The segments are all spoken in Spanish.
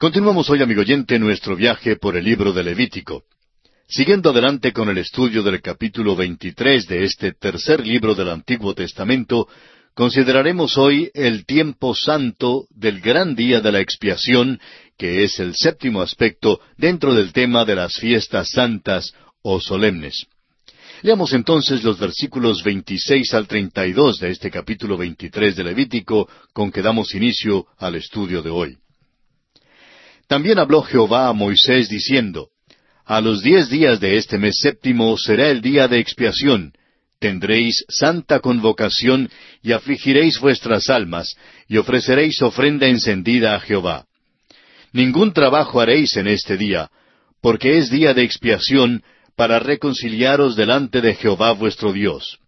Continuamos hoy, amigo oyente, nuestro viaje por el libro de Levítico. Siguiendo adelante con el estudio del capítulo 23 de este tercer libro del Antiguo Testamento, consideraremos hoy el tiempo santo del gran día de la expiación, que es el séptimo aspecto dentro del tema de las fiestas santas o solemnes. Leamos entonces los versículos 26 al 32 de este capítulo 23 de Levítico con que damos inicio al estudio de hoy. También habló Jehová a Moisés diciendo, A los diez días de este mes séptimo será el día de expiación. Tendréis santa convocación y afligiréis vuestras almas, y ofreceréis ofrenda encendida a Jehová. Ningún trabajo haréis en este día, porque es día de expiación para reconciliaros delante de Jehová vuestro Dios.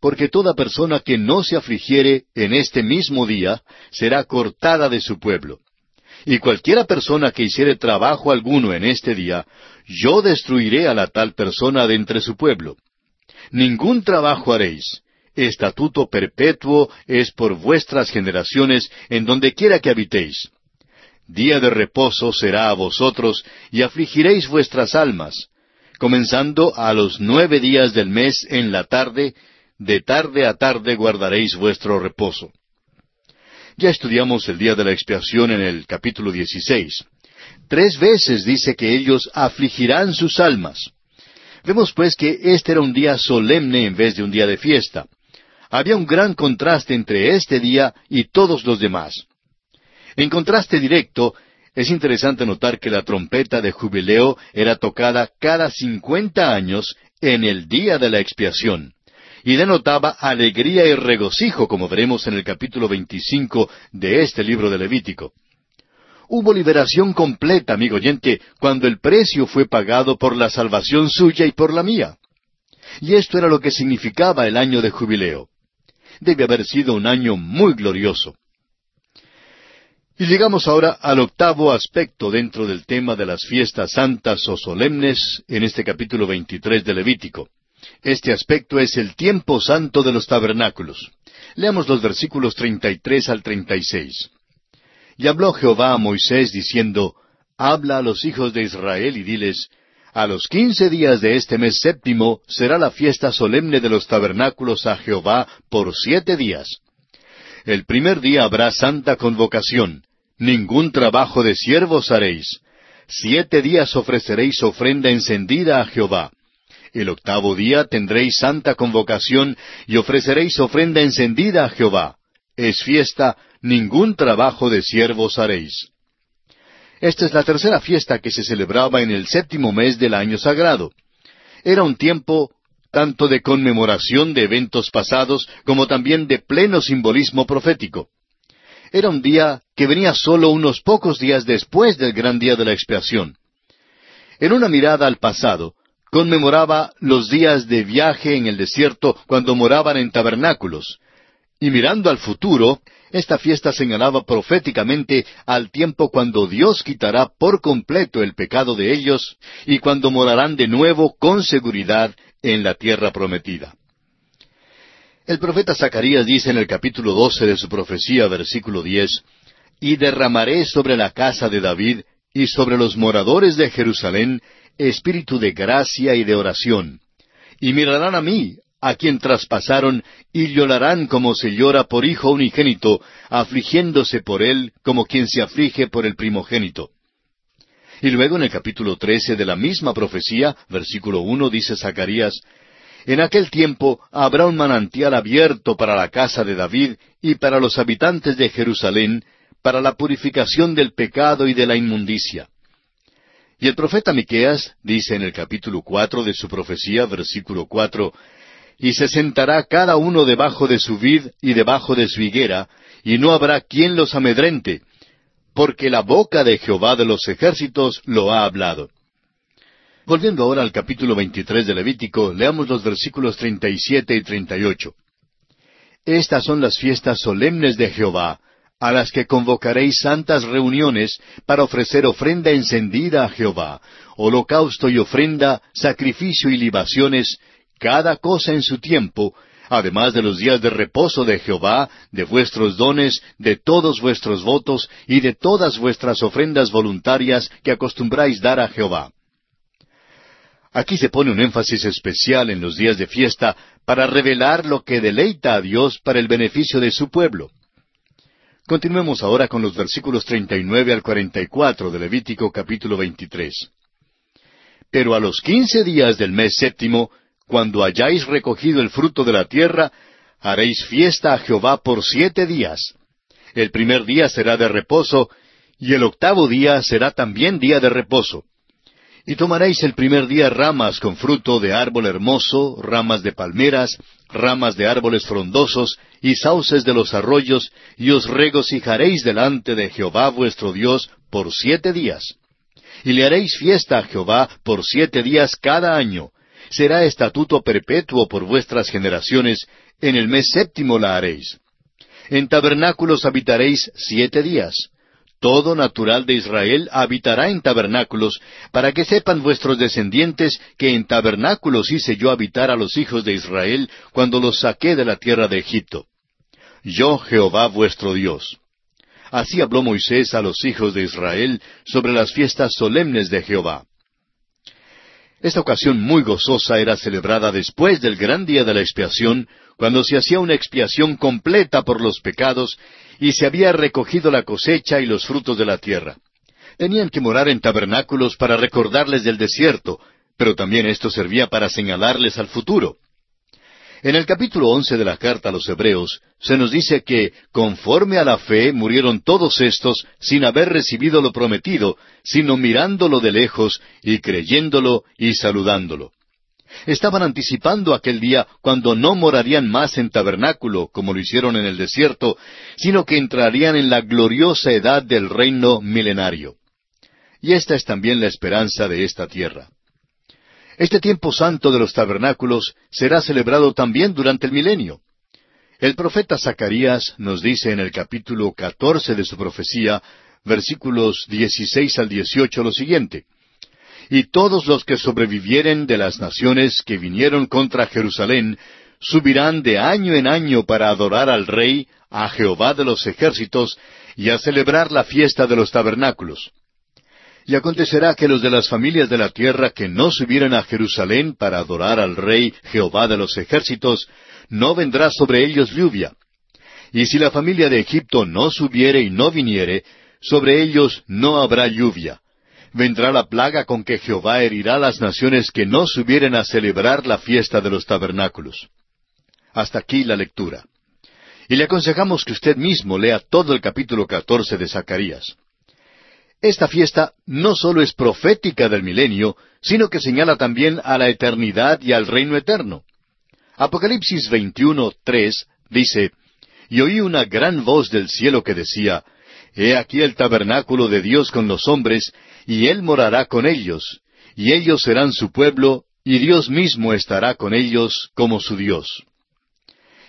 Porque toda persona que no se afligiere en este mismo día será cortada de su pueblo. Y cualquiera persona que hiciere trabajo alguno en este día, yo destruiré a la tal persona de entre su pueblo. Ningún trabajo haréis. Estatuto perpetuo es por vuestras generaciones en donde quiera que habitéis. Día de reposo será a vosotros, y afligiréis vuestras almas, comenzando a los nueve días del mes en la tarde, de tarde a tarde guardaréis vuestro reposo. Ya estudiamos el día de la expiación en el capítulo 16. Tres veces dice que ellos afligirán sus almas. Vemos pues que este era un día solemne en vez de un día de fiesta. Había un gran contraste entre este día y todos los demás. En contraste directo, es interesante notar que la trompeta de jubileo era tocada cada cincuenta años en el día de la expiación y denotaba alegría y regocijo, como veremos en el capítulo 25 de este libro de Levítico. Hubo liberación completa, amigo oyente, cuando el precio fue pagado por la salvación suya y por la mía. Y esto era lo que significaba el año de jubileo. Debe haber sido un año muy glorioso. Y llegamos ahora al octavo aspecto dentro del tema de las fiestas santas o solemnes en este capítulo 23 de Levítico. Este aspecto es el tiempo santo de los tabernáculos. Leamos los versículos 33 al 36. Y habló Jehová a Moisés diciendo, Habla a los hijos de Israel y diles, A los quince días de este mes séptimo será la fiesta solemne de los tabernáculos a Jehová por siete días. El primer día habrá santa convocación, ningún trabajo de siervos haréis. Siete días ofreceréis ofrenda encendida a Jehová. El octavo día tendréis santa convocación y ofreceréis ofrenda encendida a Jehová. Es fiesta, ningún trabajo de siervos haréis. Esta es la tercera fiesta que se celebraba en el séptimo mes del año sagrado. Era un tiempo tanto de conmemoración de eventos pasados como también de pleno simbolismo profético. Era un día que venía solo unos pocos días después del gran día de la expiación. En una mirada al pasado, conmemoraba los días de viaje en el desierto cuando moraban en tabernáculos. Y mirando al futuro, esta fiesta señalaba proféticamente al tiempo cuando Dios quitará por completo el pecado de ellos y cuando morarán de nuevo con seguridad en la tierra prometida. El profeta Zacarías dice en el capítulo doce de su profecía, versículo diez, Y derramaré sobre la casa de David y sobre los moradores de Jerusalén espíritu de gracia y de oración. Y mirarán a mí, a quien traspasaron, y llorarán como se llora por hijo unigénito, afligiéndose por él como quien se aflige por el primogénito. Y luego en el capítulo trece de la misma profecía, versículo uno, dice Zacarías, En aquel tiempo habrá un manantial abierto para la casa de David y para los habitantes de Jerusalén, para la purificación del pecado y de la inmundicia. Y el profeta Miqueas dice en el capítulo cuatro de su profecía, versículo cuatro, Y se sentará cada uno debajo de su vid y debajo de su higuera, y no habrá quien los amedrente, porque la boca de Jehová de los ejércitos lo ha hablado. Volviendo ahora al capítulo veintitrés de Levítico, leamos los versículos treinta y siete y treinta y ocho. Estas son las fiestas solemnes de Jehová, a las que convocaréis santas reuniones para ofrecer ofrenda encendida a Jehová, holocausto y ofrenda, sacrificio y libaciones, cada cosa en su tiempo, además de los días de reposo de Jehová, de vuestros dones, de todos vuestros votos y de todas vuestras ofrendas voluntarias que acostumbráis dar a Jehová. Aquí se pone un énfasis especial en los días de fiesta para revelar lo que deleita a Dios para el beneficio de su pueblo. Continuemos ahora con los versículos 39 al 44 de Levítico capítulo 23. Pero a los quince días del mes séptimo, cuando hayáis recogido el fruto de la tierra, haréis fiesta a Jehová por siete días. El primer día será de reposo, y el octavo día será también día de reposo. Y tomaréis el primer día ramas con fruto de árbol hermoso, ramas de palmeras, ramas de árboles frondosos, y sauces de los arroyos, y os regocijaréis delante de Jehová vuestro Dios por siete días. Y le haréis fiesta a Jehová por siete días cada año. Será estatuto perpetuo por vuestras generaciones, en el mes séptimo la haréis. En tabernáculos habitaréis siete días. Todo natural de Israel habitará en tabernáculos, para que sepan vuestros descendientes que en tabernáculos hice yo habitar a los hijos de Israel cuando los saqué de la tierra de Egipto. Yo Jehová vuestro Dios. Así habló Moisés a los hijos de Israel sobre las fiestas solemnes de Jehová. Esta ocasión muy gozosa era celebrada después del gran día de la expiación, cuando se hacía una expiación completa por los pecados y se había recogido la cosecha y los frutos de la tierra. Tenían que morar en tabernáculos para recordarles del desierto, pero también esto servía para señalarles al futuro. En el capítulo once de la carta a los Hebreos se nos dice que, conforme a la fe, murieron todos estos sin haber recibido lo prometido, sino mirándolo de lejos y creyéndolo y saludándolo. Estaban anticipando aquel día cuando no morarían más en tabernáculo, como lo hicieron en el desierto, sino que entrarían en la gloriosa edad del reino milenario. Y esta es también la esperanza de esta tierra. Este tiempo santo de los tabernáculos será celebrado también durante el milenio. El profeta Zacarías nos dice en el capítulo catorce de su profecía, versículos dieciséis al dieciocho, lo siguiente Y todos los que sobrevivieren de las naciones que vinieron contra Jerusalén subirán de año en año para adorar al Rey, a Jehová de los ejércitos, y a celebrar la fiesta de los tabernáculos. Y acontecerá que los de las familias de la tierra que no subieran a Jerusalén para adorar al Rey Jehová de los ejércitos, no vendrá sobre ellos lluvia. Y si la familia de Egipto no subiere y no viniere, sobre ellos no habrá lluvia. Vendrá la plaga con que Jehová herirá las naciones que no subieren a celebrar la fiesta de los tabernáculos. Hasta aquí la lectura. Y le aconsejamos que usted mismo lea todo el capítulo catorce de Zacarías. Esta fiesta no solo es profética del milenio, sino que señala también a la eternidad y al reino eterno. Apocalipsis 21, 3 dice, Y oí una gran voz del cielo que decía, He aquí el tabernáculo de Dios con los hombres, y Él morará con ellos, y ellos serán su pueblo, y Dios mismo estará con ellos como su Dios.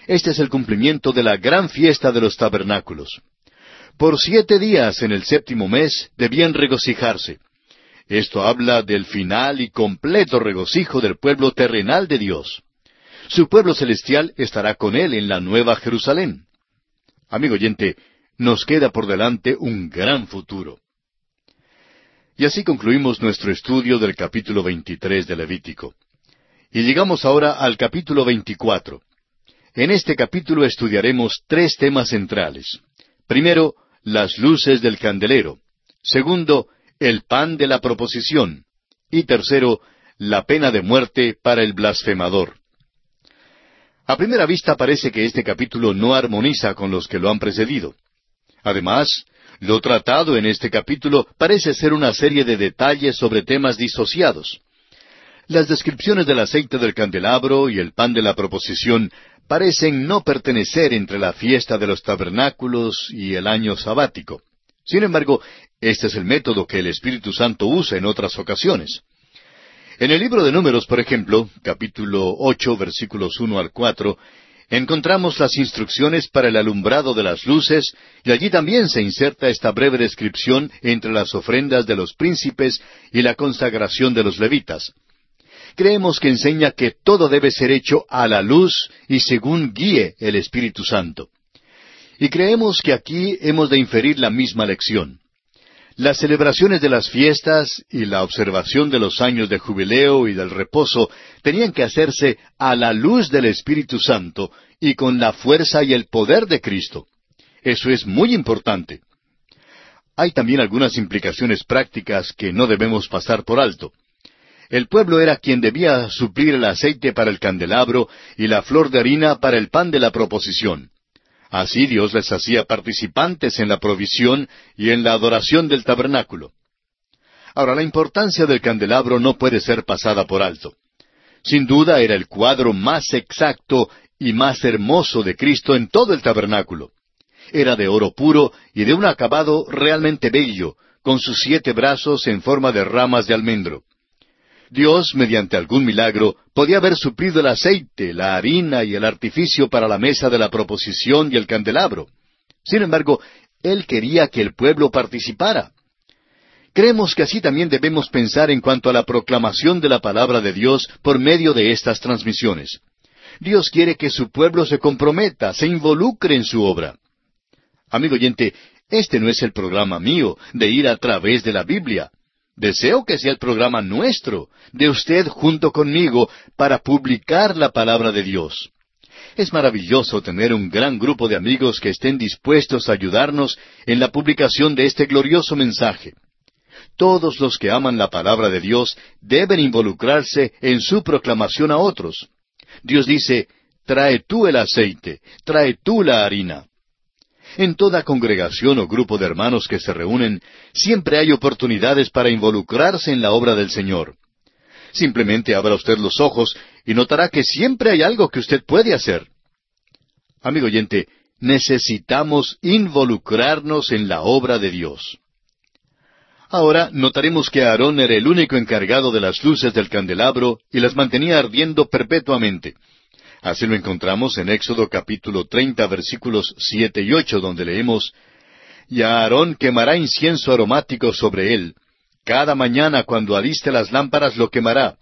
Este es el cumplimiento de la gran fiesta de los tabernáculos. Por siete días en el séptimo mes debían regocijarse. Esto habla del final y completo regocijo del pueblo terrenal de Dios. Su pueblo celestial estará con él en la nueva Jerusalén. Amigo oyente, nos queda por delante un gran futuro. Y así concluimos nuestro estudio del capítulo 23 de Levítico. Y llegamos ahora al capítulo 24. En este capítulo estudiaremos tres temas centrales. Primero, las luces del candelero. Segundo, el pan de la proposición. Y tercero, la pena de muerte para el blasfemador. A primera vista parece que este capítulo no armoniza con los que lo han precedido. Además, lo tratado en este capítulo parece ser una serie de detalles sobre temas disociados. Las descripciones del aceite del candelabro y el pan de la proposición parecen no pertenecer entre la fiesta de los tabernáculos y el año sabático. Sin embargo, este es el método que el Espíritu Santo usa en otras ocasiones. En el libro de Números, por ejemplo, capítulo ocho, versículos uno al cuatro, encontramos las instrucciones para el alumbrado de las luces, y allí también se inserta esta breve descripción entre las ofrendas de los príncipes y la consagración de los levitas. creemos que enseña que todo debe ser hecho a la luz y según guíe el Espíritu Santo. Y creemos que aquí hemos de inferir la misma lección. Las celebraciones de las fiestas y la observación de los años de jubileo y del reposo tenían que hacerse a la luz del Espíritu Santo y con la fuerza y el poder de Cristo. Eso es muy importante. Hay también algunas implicaciones prácticas que no debemos pasar por alto. El pueblo era quien debía suplir el aceite para el candelabro y la flor de harina para el pan de la proposición. Así Dios les hacía participantes en la provisión y en la adoración del tabernáculo. Ahora, la importancia del candelabro no puede ser pasada por alto. Sin duda era el cuadro más exacto y más hermoso de Cristo en todo el tabernáculo. Era de oro puro y de un acabado realmente bello, con sus siete brazos en forma de ramas de almendro. Dios, mediante algún milagro, podía haber suplido el aceite, la harina y el artificio para la mesa de la proposición y el candelabro. Sin embargo, Él quería que el pueblo participara. Creemos que así también debemos pensar en cuanto a la proclamación de la palabra de Dios por medio de estas transmisiones. Dios quiere que su pueblo se comprometa, se involucre en su obra. Amigo oyente, este no es el programa mío de ir a través de la Biblia. Deseo que sea el programa nuestro, de usted junto conmigo, para publicar la palabra de Dios. Es maravilloso tener un gran grupo de amigos que estén dispuestos a ayudarnos en la publicación de este glorioso mensaje. Todos los que aman la palabra de Dios deben involucrarse en su proclamación a otros. Dios dice, trae tú el aceite, trae tú la harina. En toda congregación o grupo de hermanos que se reúnen, siempre hay oportunidades para involucrarse en la obra del Señor. Simplemente abra usted los ojos y notará que siempre hay algo que usted puede hacer. Amigo oyente, necesitamos involucrarnos en la obra de Dios. Ahora notaremos que Aarón era el único encargado de las luces del candelabro y las mantenía ardiendo perpetuamente. Así lo encontramos en Éxodo capítulo treinta versículos siete y ocho, donde leemos Y Aarón quemará incienso aromático sobre él. Cada mañana cuando aliste las lámparas lo quemará.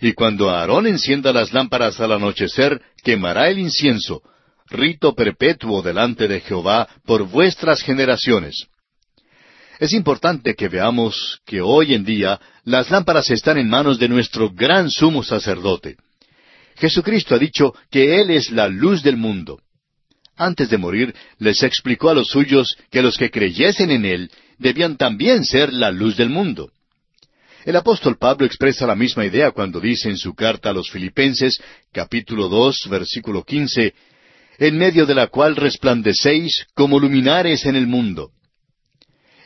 Y cuando Aarón encienda las lámparas al anochecer, quemará el incienso. Rito perpetuo delante de Jehová por vuestras generaciones. Es importante que veamos que hoy en día las lámparas están en manos de nuestro gran sumo sacerdote. Jesucristo ha dicho que Él es la luz del mundo. Antes de morir, les explicó a los suyos que los que creyesen en Él debían también ser la luz del mundo. El apóstol Pablo expresa la misma idea cuando dice en su carta a los Filipenses, capítulo dos, versículo quince, en medio de la cual resplandecéis como luminares en el mundo.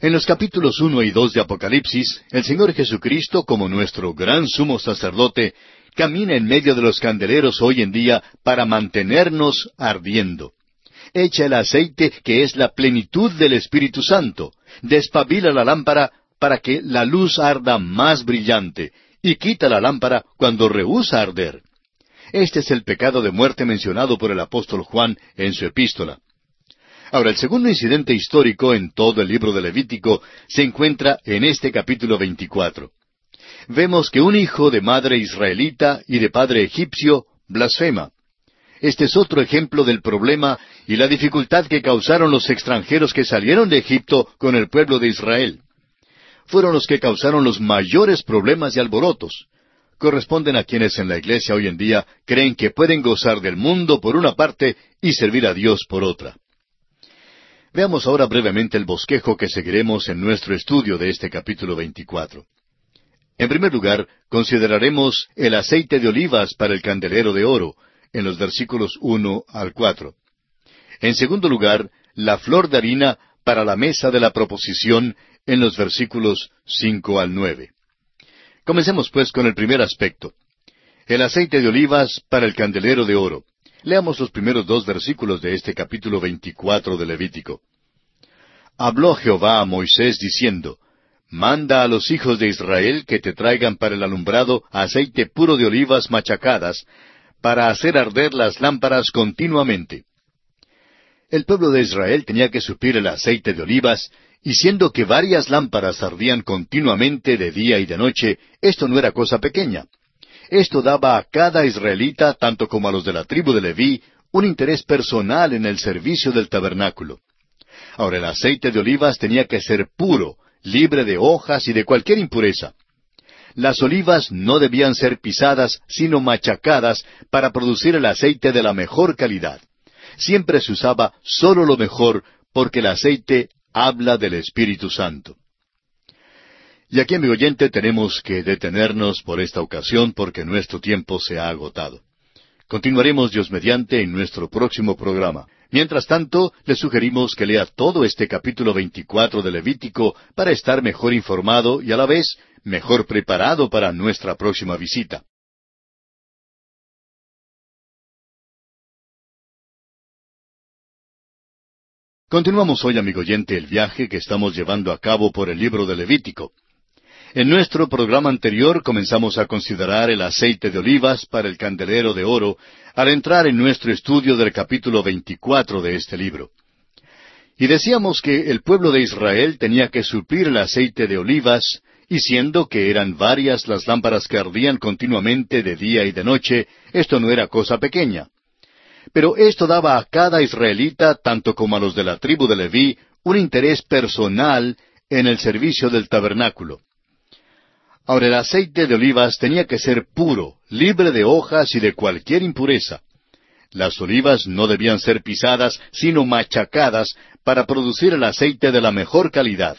En los capítulos uno y dos de Apocalipsis, el Señor Jesucristo, como nuestro gran sumo sacerdote, camina en medio de los candeleros hoy en día para mantenernos ardiendo. Echa el aceite que es la plenitud del Espíritu Santo, despabila la lámpara para que la luz arda más brillante, y quita la lámpara cuando rehúsa arder. Este es el pecado de muerte mencionado por el apóstol Juan en su epístola. Ahora, el segundo incidente histórico en todo el libro de Levítico se encuentra en este capítulo 24 vemos que un hijo de madre israelita y de padre egipcio blasfema. Este es otro ejemplo del problema y la dificultad que causaron los extranjeros que salieron de Egipto con el pueblo de Israel. Fueron los que causaron los mayores problemas y alborotos. Corresponden a quienes en la iglesia hoy en día creen que pueden gozar del mundo por una parte y servir a Dios por otra. Veamos ahora brevemente el bosquejo que seguiremos en nuestro estudio de este capítulo 24. En primer lugar, consideraremos el aceite de olivas para el candelero de oro, en los versículos uno al cuatro. En segundo lugar, la flor de harina para la mesa de la proposición, en los versículos cinco al nueve. Comencemos pues con el primer aspecto. El aceite de olivas para el candelero de oro. Leamos los primeros dos versículos de este capítulo veinticuatro de Levítico. Habló Jehová a Moisés diciendo, Manda a los hijos de Israel que te traigan para el alumbrado aceite puro de olivas machacadas, para hacer arder las lámparas continuamente. El pueblo de Israel tenía que suplir el aceite de olivas, y siendo que varias lámparas ardían continuamente de día y de noche, esto no era cosa pequeña. Esto daba a cada israelita, tanto como a los de la tribu de Leví, un interés personal en el servicio del tabernáculo. Ahora el aceite de olivas tenía que ser puro, libre de hojas y de cualquier impureza. Las olivas no debían ser pisadas, sino machacadas para producir el aceite de la mejor calidad. Siempre se usaba solo lo mejor porque el aceite habla del Espíritu Santo. Y aquí, amigo oyente, tenemos que detenernos por esta ocasión porque nuestro tiempo se ha agotado. Continuaremos Dios mediante en nuestro próximo programa. Mientras tanto, le sugerimos que lea todo este capítulo 24 de Levítico para estar mejor informado y a la vez mejor preparado para nuestra próxima visita. Continuamos hoy, amigo oyente, el viaje que estamos llevando a cabo por el libro de Levítico. En nuestro programa anterior comenzamos a considerar el aceite de olivas para el candelero de oro al entrar en nuestro estudio del capítulo 24 de este libro. Y decíamos que el pueblo de Israel tenía que suplir el aceite de olivas, y siendo que eran varias las lámparas que ardían continuamente de día y de noche, esto no era cosa pequeña. Pero esto daba a cada israelita, tanto como a los de la tribu de Leví, un interés personal en el servicio del tabernáculo. Ahora el aceite de olivas tenía que ser puro, libre de hojas y de cualquier impureza. Las olivas no debían ser pisadas, sino machacadas para producir el aceite de la mejor calidad.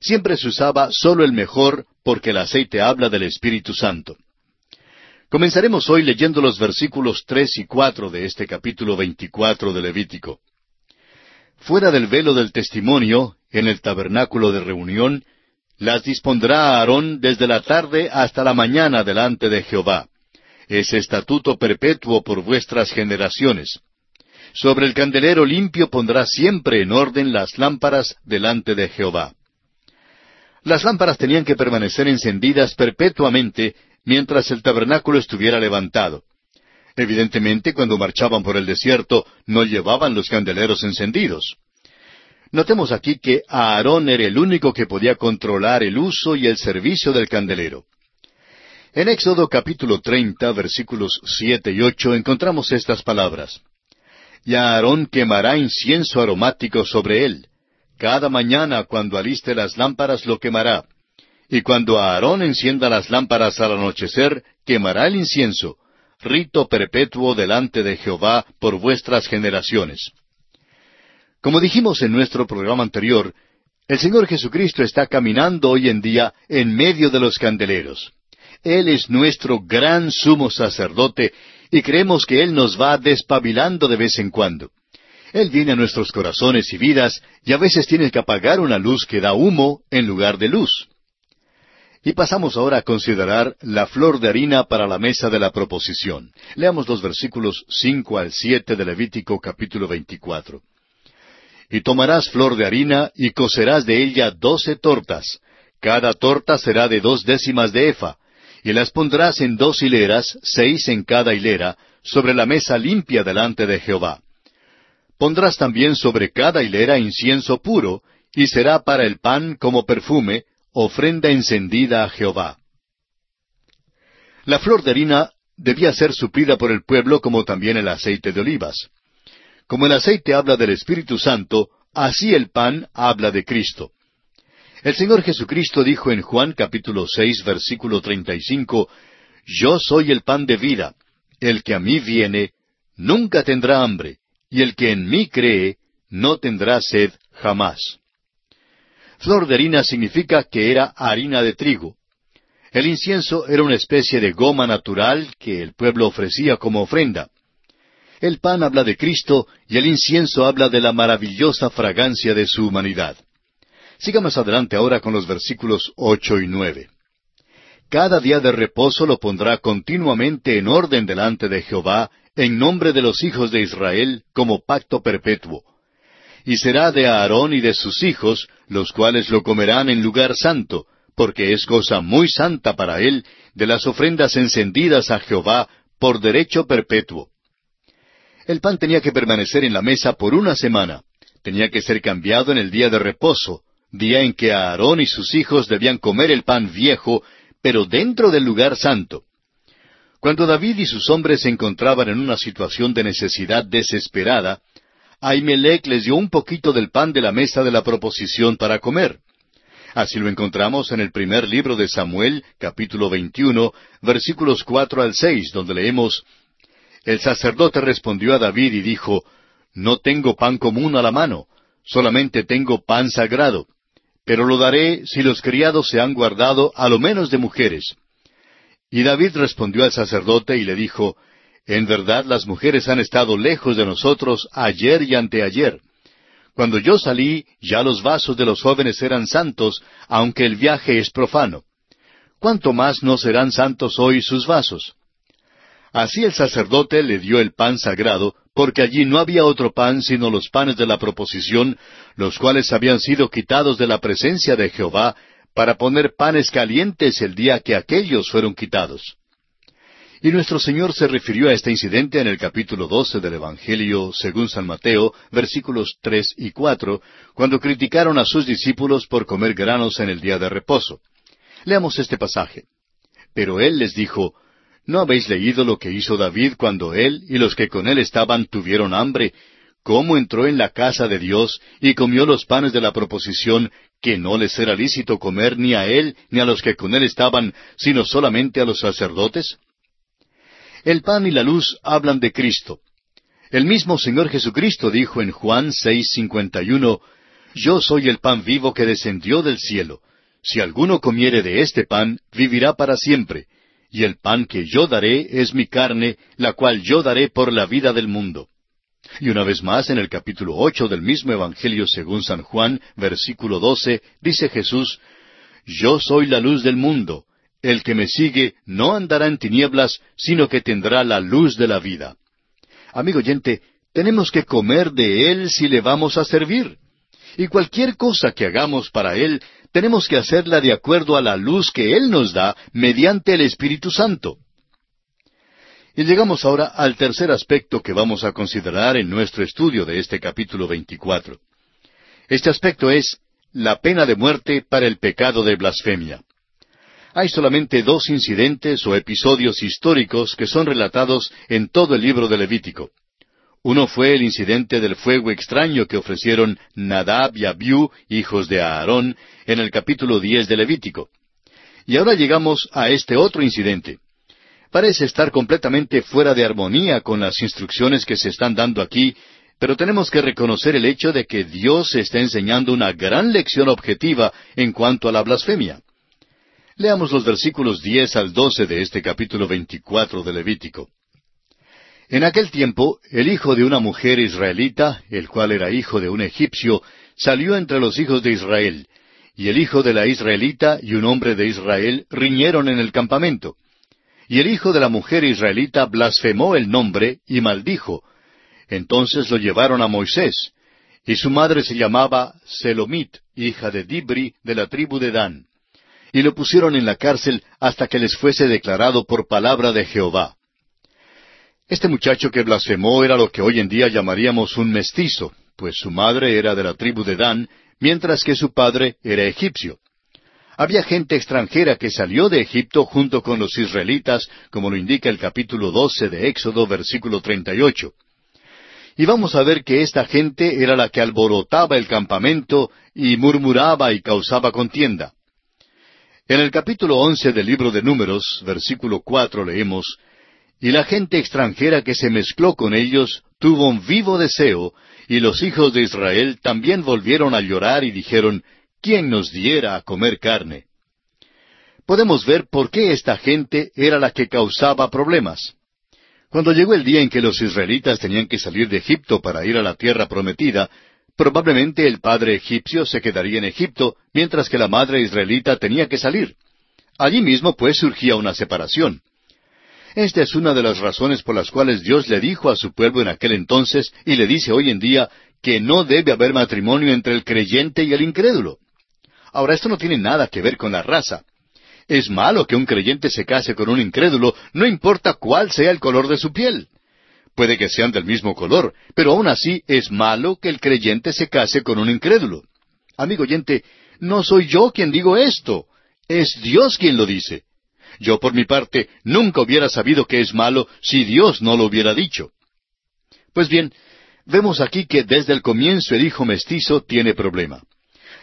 Siempre se usaba solo el mejor porque el aceite habla del Espíritu Santo. Comenzaremos hoy leyendo los versículos tres y cuatro de este capítulo veinticuatro de Levítico. Fuera del velo del testimonio, en el tabernáculo de reunión, las dispondrá Aarón desde la tarde hasta la mañana delante de Jehová. Es estatuto perpetuo por vuestras generaciones. Sobre el candelero limpio pondrá siempre en orden las lámparas delante de Jehová. Las lámparas tenían que permanecer encendidas perpetuamente mientras el tabernáculo estuviera levantado. Evidentemente, cuando marchaban por el desierto, no llevaban los candeleros encendidos. Notemos aquí que Aarón era el único que podía controlar el uso y el servicio del candelero. En Éxodo capítulo 30, versículos siete y ocho, encontramos estas palabras. Y Aarón quemará incienso aromático sobre él. Cada mañana cuando aliste las lámparas lo quemará. Y cuando Aarón encienda las lámparas al anochecer, quemará el incienso, rito perpetuo delante de Jehová por vuestras generaciones. Como dijimos en nuestro programa anterior, el Señor Jesucristo está caminando hoy en día en medio de los candeleros. Él es nuestro gran sumo sacerdote y creemos que Él nos va despabilando de vez en cuando. Él viene a nuestros corazones y vidas y a veces tiene que apagar una luz que da humo en lugar de luz. Y pasamos ahora a considerar la flor de harina para la mesa de la proposición. Leamos los versículos cinco al siete de Levítico capítulo veinticuatro. Y tomarás flor de harina y cocerás de ella doce tortas. Cada torta será de dos décimas de efa. Y las pondrás en dos hileras, seis en cada hilera, sobre la mesa limpia delante de Jehová. Pondrás también sobre cada hilera incienso puro, y será para el pan como perfume, ofrenda encendida a Jehová. La flor de harina debía ser suplida por el pueblo como también el aceite de olivas. Como el aceite habla del Espíritu Santo, así el pan habla de Cristo. El Señor Jesucristo dijo en Juan capítulo seis versículo treinta y cinco, Yo soy el pan de vida. El que a mí viene, nunca tendrá hambre, y el que en mí cree, no tendrá sed jamás. Flor de harina significa que era harina de trigo. El incienso era una especie de goma natural que el pueblo ofrecía como ofrenda. El pan habla de Cristo y el incienso habla de la maravillosa fragancia de su humanidad. Sigamos adelante ahora con los versículos ocho y nueve. Cada día de reposo lo pondrá continuamente en orden delante de Jehová, en nombre de los hijos de Israel, como pacto perpetuo. Y será de Aarón y de sus hijos, los cuales lo comerán en lugar santo, porque es cosa muy santa para él, de las ofrendas encendidas a Jehová por derecho perpetuo. El pan tenía que permanecer en la mesa por una semana. Tenía que ser cambiado en el día de reposo, día en que Aarón y sus hijos debían comer el pan viejo, pero dentro del lugar santo. Cuando David y sus hombres se encontraban en una situación de necesidad desesperada, Ahimelech les dio un poquito del pan de la mesa de la proposición para comer. Así lo encontramos en el primer libro de Samuel, capítulo 21, versículos cuatro al seis, donde leemos El sacerdote respondió a David y dijo No tengo pan común a la mano, solamente tengo pan sagrado, pero lo daré si los criados se han guardado a lo menos de mujeres. Y David respondió al sacerdote y le dijo En verdad las mujeres han estado lejos de nosotros ayer y anteayer cuando yo salí, ya los vasos de los jóvenes eran santos, aunque el viaje es profano. ¿Cuánto más no serán santos hoy sus vasos? Así el sacerdote le dio el pan sagrado, porque allí no había otro pan sino los panes de la proposición, los cuales habían sido quitados de la presencia de Jehová, para poner panes calientes el día que aquellos fueron quitados. Y nuestro Señor se refirió a este incidente en el capítulo 12 del Evangelio según San Mateo, versículos tres y cuatro, cuando criticaron a sus discípulos por comer granos en el día de reposo. Leamos este pasaje. Pero Él les dijo, ¿No habéis leído lo que hizo David cuando Él y los que con Él estaban tuvieron hambre? ¿Cómo entró en la casa de Dios y comió los panes de la proposición que no les era lícito comer ni a Él ni a los que con Él estaban, sino solamente a los sacerdotes? El pan y la luz hablan de Cristo. El mismo Señor Jesucristo dijo en Juan 6:51, Yo soy el pan vivo que descendió del cielo. Si alguno comiere de este pan, vivirá para siempre. Y el pan que yo daré es mi carne, la cual yo daré por la vida del mundo. Y una vez más, en el capítulo ocho del mismo Evangelio según San Juan, versículo doce, dice Jesús, Yo soy la luz del mundo. El que me sigue no andará en tinieblas, sino que tendrá la luz de la vida. Amigo oyente, tenemos que comer de Él si le vamos a servir. Y cualquier cosa que hagamos para Él, tenemos que hacerla de acuerdo a la luz que Él nos da mediante el Espíritu Santo. Y llegamos ahora al tercer aspecto que vamos a considerar en nuestro estudio de este capítulo 24. Este aspecto es la pena de muerte para el pecado de blasfemia hay solamente dos incidentes o episodios históricos que son relatados en todo el libro de Levítico. Uno fue el incidente del fuego extraño que ofrecieron Nadab y Abiú, hijos de Aarón, en el capítulo diez de Levítico. Y ahora llegamos a este otro incidente. Parece estar completamente fuera de armonía con las instrucciones que se están dando aquí, pero tenemos que reconocer el hecho de que Dios está enseñando una gran lección objetiva en cuanto a la blasfemia. Leamos los versículos diez al doce de este capítulo veinticuatro de Levítico. En aquel tiempo, el hijo de una mujer israelita, el cual era hijo de un egipcio, salió entre los hijos de Israel, y el hijo de la israelita y un hombre de Israel riñeron en el campamento. Y el hijo de la mujer israelita blasfemó el nombre y maldijo. Entonces lo llevaron a Moisés, y su madre se llamaba Selomit, hija de Dibri, de la tribu de Dan y lo pusieron en la cárcel hasta que les fuese declarado por palabra de Jehová. Este muchacho que blasfemó era lo que hoy en día llamaríamos un mestizo, pues su madre era de la tribu de Dan, mientras que su padre era egipcio. Había gente extranjera que salió de Egipto junto con los israelitas, como lo indica el capítulo 12 de Éxodo, versículo 38. Y vamos a ver que esta gente era la que alborotaba el campamento y murmuraba y causaba contienda. En el capítulo once del libro de Números, versículo cuatro, leemos Y la gente extranjera que se mezcló con ellos tuvo un vivo deseo, y los hijos de Israel también volvieron a llorar y dijeron, ¿quién nos diera a comer carne? Podemos ver por qué esta gente era la que causaba problemas. Cuando llegó el día en que los israelitas tenían que salir de Egipto para ir a la tierra prometida, Probablemente el padre egipcio se quedaría en Egipto, mientras que la madre israelita tenía que salir. Allí mismo pues surgía una separación. Esta es una de las razones por las cuales Dios le dijo a su pueblo en aquel entonces y le dice hoy en día que no debe haber matrimonio entre el creyente y el incrédulo. Ahora, esto no tiene nada que ver con la raza. Es malo que un creyente se case con un incrédulo, no importa cuál sea el color de su piel. Puede que sean del mismo color, pero aún así es malo que el creyente se case con un incrédulo. Amigo oyente, no soy yo quien digo esto, es Dios quien lo dice. Yo por mi parte nunca hubiera sabido que es malo si Dios no lo hubiera dicho. Pues bien, vemos aquí que desde el comienzo el hijo mestizo tiene problema.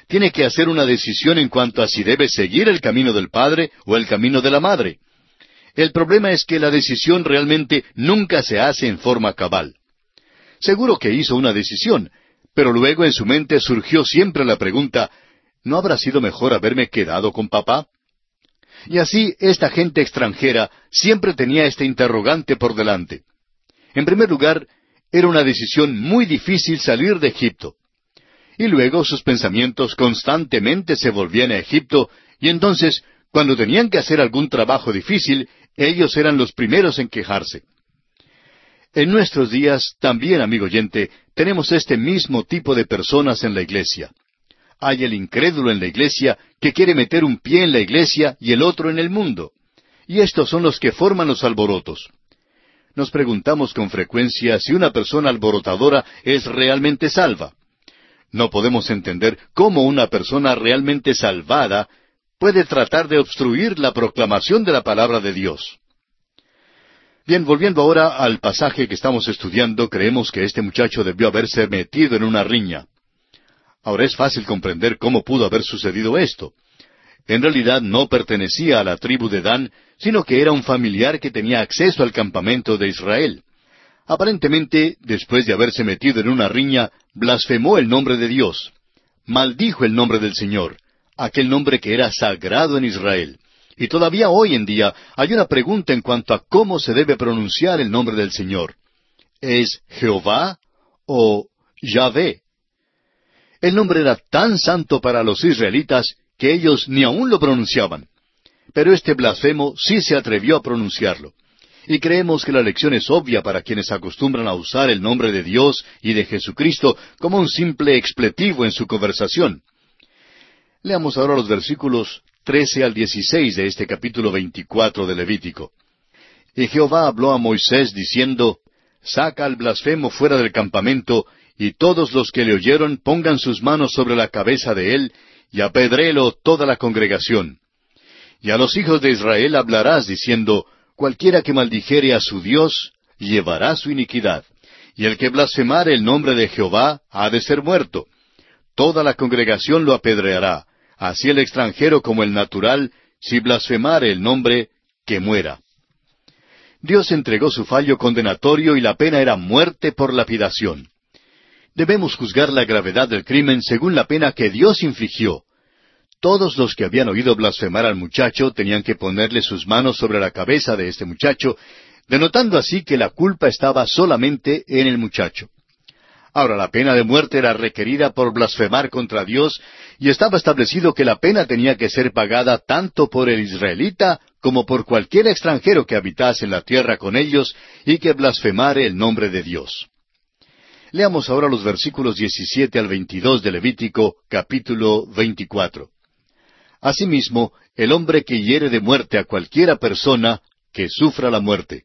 Tiene que hacer una decisión en cuanto a si debe seguir el camino del padre o el camino de la madre. El problema es que la decisión realmente nunca se hace en forma cabal. Seguro que hizo una decisión, pero luego en su mente surgió siempre la pregunta, ¿no habrá sido mejor haberme quedado con papá? Y así esta gente extranjera siempre tenía este interrogante por delante. En primer lugar, era una decisión muy difícil salir de Egipto. Y luego sus pensamientos constantemente se volvían a Egipto, y entonces, cuando tenían que hacer algún trabajo difícil, ellos eran los primeros en quejarse. En nuestros días, también, amigo oyente, tenemos este mismo tipo de personas en la iglesia. Hay el incrédulo en la iglesia que quiere meter un pie en la iglesia y el otro en el mundo. Y estos son los que forman los alborotos. Nos preguntamos con frecuencia si una persona alborotadora es realmente salva. No podemos entender cómo una persona realmente salvada puede tratar de obstruir la proclamación de la palabra de Dios. Bien, volviendo ahora al pasaje que estamos estudiando, creemos que este muchacho debió haberse metido en una riña. Ahora es fácil comprender cómo pudo haber sucedido esto. En realidad no pertenecía a la tribu de Dan, sino que era un familiar que tenía acceso al campamento de Israel. Aparentemente, después de haberse metido en una riña, blasfemó el nombre de Dios. Maldijo el nombre del Señor, aquel nombre que era sagrado en Israel. Y todavía hoy en día hay una pregunta en cuanto a cómo se debe pronunciar el nombre del Señor. ¿Es Jehová o Yahvé? El nombre era tan santo para los israelitas que ellos ni aún lo pronunciaban. Pero este blasfemo sí se atrevió a pronunciarlo. Y creemos que la lección es obvia para quienes acostumbran a usar el nombre de Dios y de Jesucristo como un simple expletivo en su conversación. Leamos ahora los versículos trece al dieciséis de este capítulo veinticuatro de Levítico. Y Jehová habló a Moisés diciendo, Saca al blasfemo fuera del campamento, y todos los que le oyeron pongan sus manos sobre la cabeza de él, y apedrélo toda la congregación. Y a los hijos de Israel hablarás diciendo, Cualquiera que maldijere a su Dios, llevará su iniquidad. Y el que blasfemare el nombre de Jehová ha de ser muerto. Toda la congregación lo apedreará así el extranjero como el natural, si blasfemare el nombre, que muera. Dios entregó su fallo condenatorio y la pena era muerte por lapidación. Debemos juzgar la gravedad del crimen según la pena que Dios infligió. Todos los que habían oído blasfemar al muchacho tenían que ponerle sus manos sobre la cabeza de este muchacho, denotando así que la culpa estaba solamente en el muchacho. Ahora, la pena de muerte era requerida por blasfemar contra Dios y estaba establecido que la pena tenía que ser pagada tanto por el israelita como por cualquier extranjero que habitase en la tierra con ellos y que blasfemare el nombre de Dios. Leamos ahora los versículos 17 al 22 de Levítico, capítulo 24. Asimismo, el hombre que hiere de muerte a cualquiera persona, que sufra la muerte.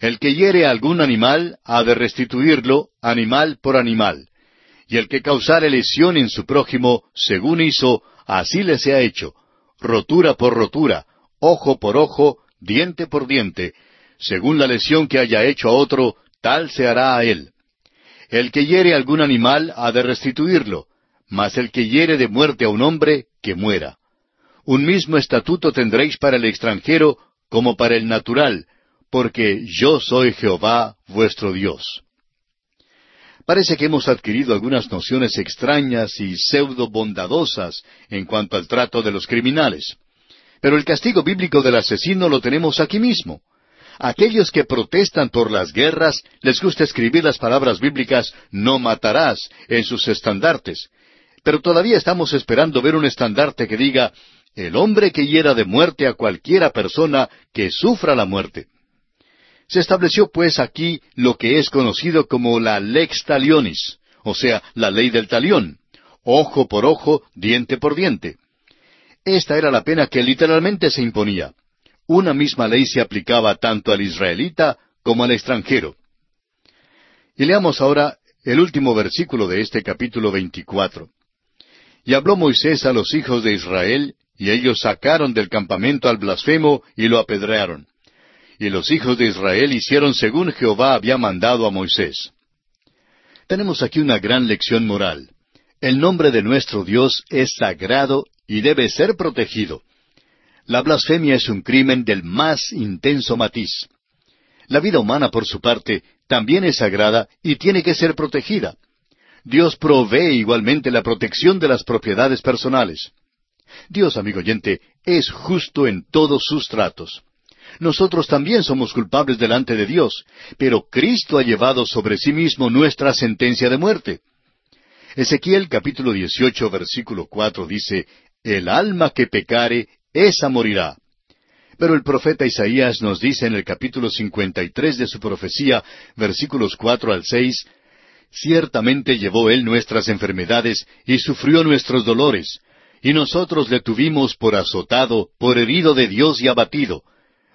El que hiere a algún animal ha de restituirlo animal por animal. Y el que causare lesión en su prójimo, según hizo, así le sea hecho, rotura por rotura, ojo por ojo, diente por diente, según la lesión que haya hecho a otro, tal se hará a él. El que hiere algún animal ha de restituirlo, mas el que hiere de muerte a un hombre, que muera. Un mismo estatuto tendréis para el extranjero como para el natural, porque yo soy Jehová vuestro Dios. Parece que hemos adquirido algunas nociones extrañas y pseudo bondadosas en cuanto al trato de los criminales. Pero el castigo bíblico del asesino lo tenemos aquí mismo. Aquellos que protestan por las guerras les gusta escribir las palabras bíblicas no matarás en sus estandartes. Pero todavía estamos esperando ver un estandarte que diga el hombre que hiera de muerte a cualquiera persona que sufra la muerte. Se estableció pues aquí lo que es conocido como la lex talionis, o sea, la ley del talión, ojo por ojo, diente por diente. Esta era la pena que literalmente se imponía. Una misma ley se aplicaba tanto al israelita como al extranjero. Y leamos ahora el último versículo de este capítulo veinticuatro. Y habló Moisés a los hijos de Israel, y ellos sacaron del campamento al blasfemo y lo apedrearon. Y los hijos de Israel hicieron según Jehová había mandado a Moisés. Tenemos aquí una gran lección moral. El nombre de nuestro Dios es sagrado y debe ser protegido. La blasfemia es un crimen del más intenso matiz. La vida humana, por su parte, también es sagrada y tiene que ser protegida. Dios provee igualmente la protección de las propiedades personales. Dios, amigo oyente, es justo en todos sus tratos. Nosotros también somos culpables delante de Dios, pero Cristo ha llevado sobre sí mismo nuestra sentencia de muerte. Ezequiel capítulo 18 versículo 4 dice, El alma que pecare, esa morirá. Pero el profeta Isaías nos dice en el capítulo 53 de su profecía, versículos 4 al 6, Ciertamente llevó él nuestras enfermedades y sufrió nuestros dolores, y nosotros le tuvimos por azotado, por herido de Dios y abatido.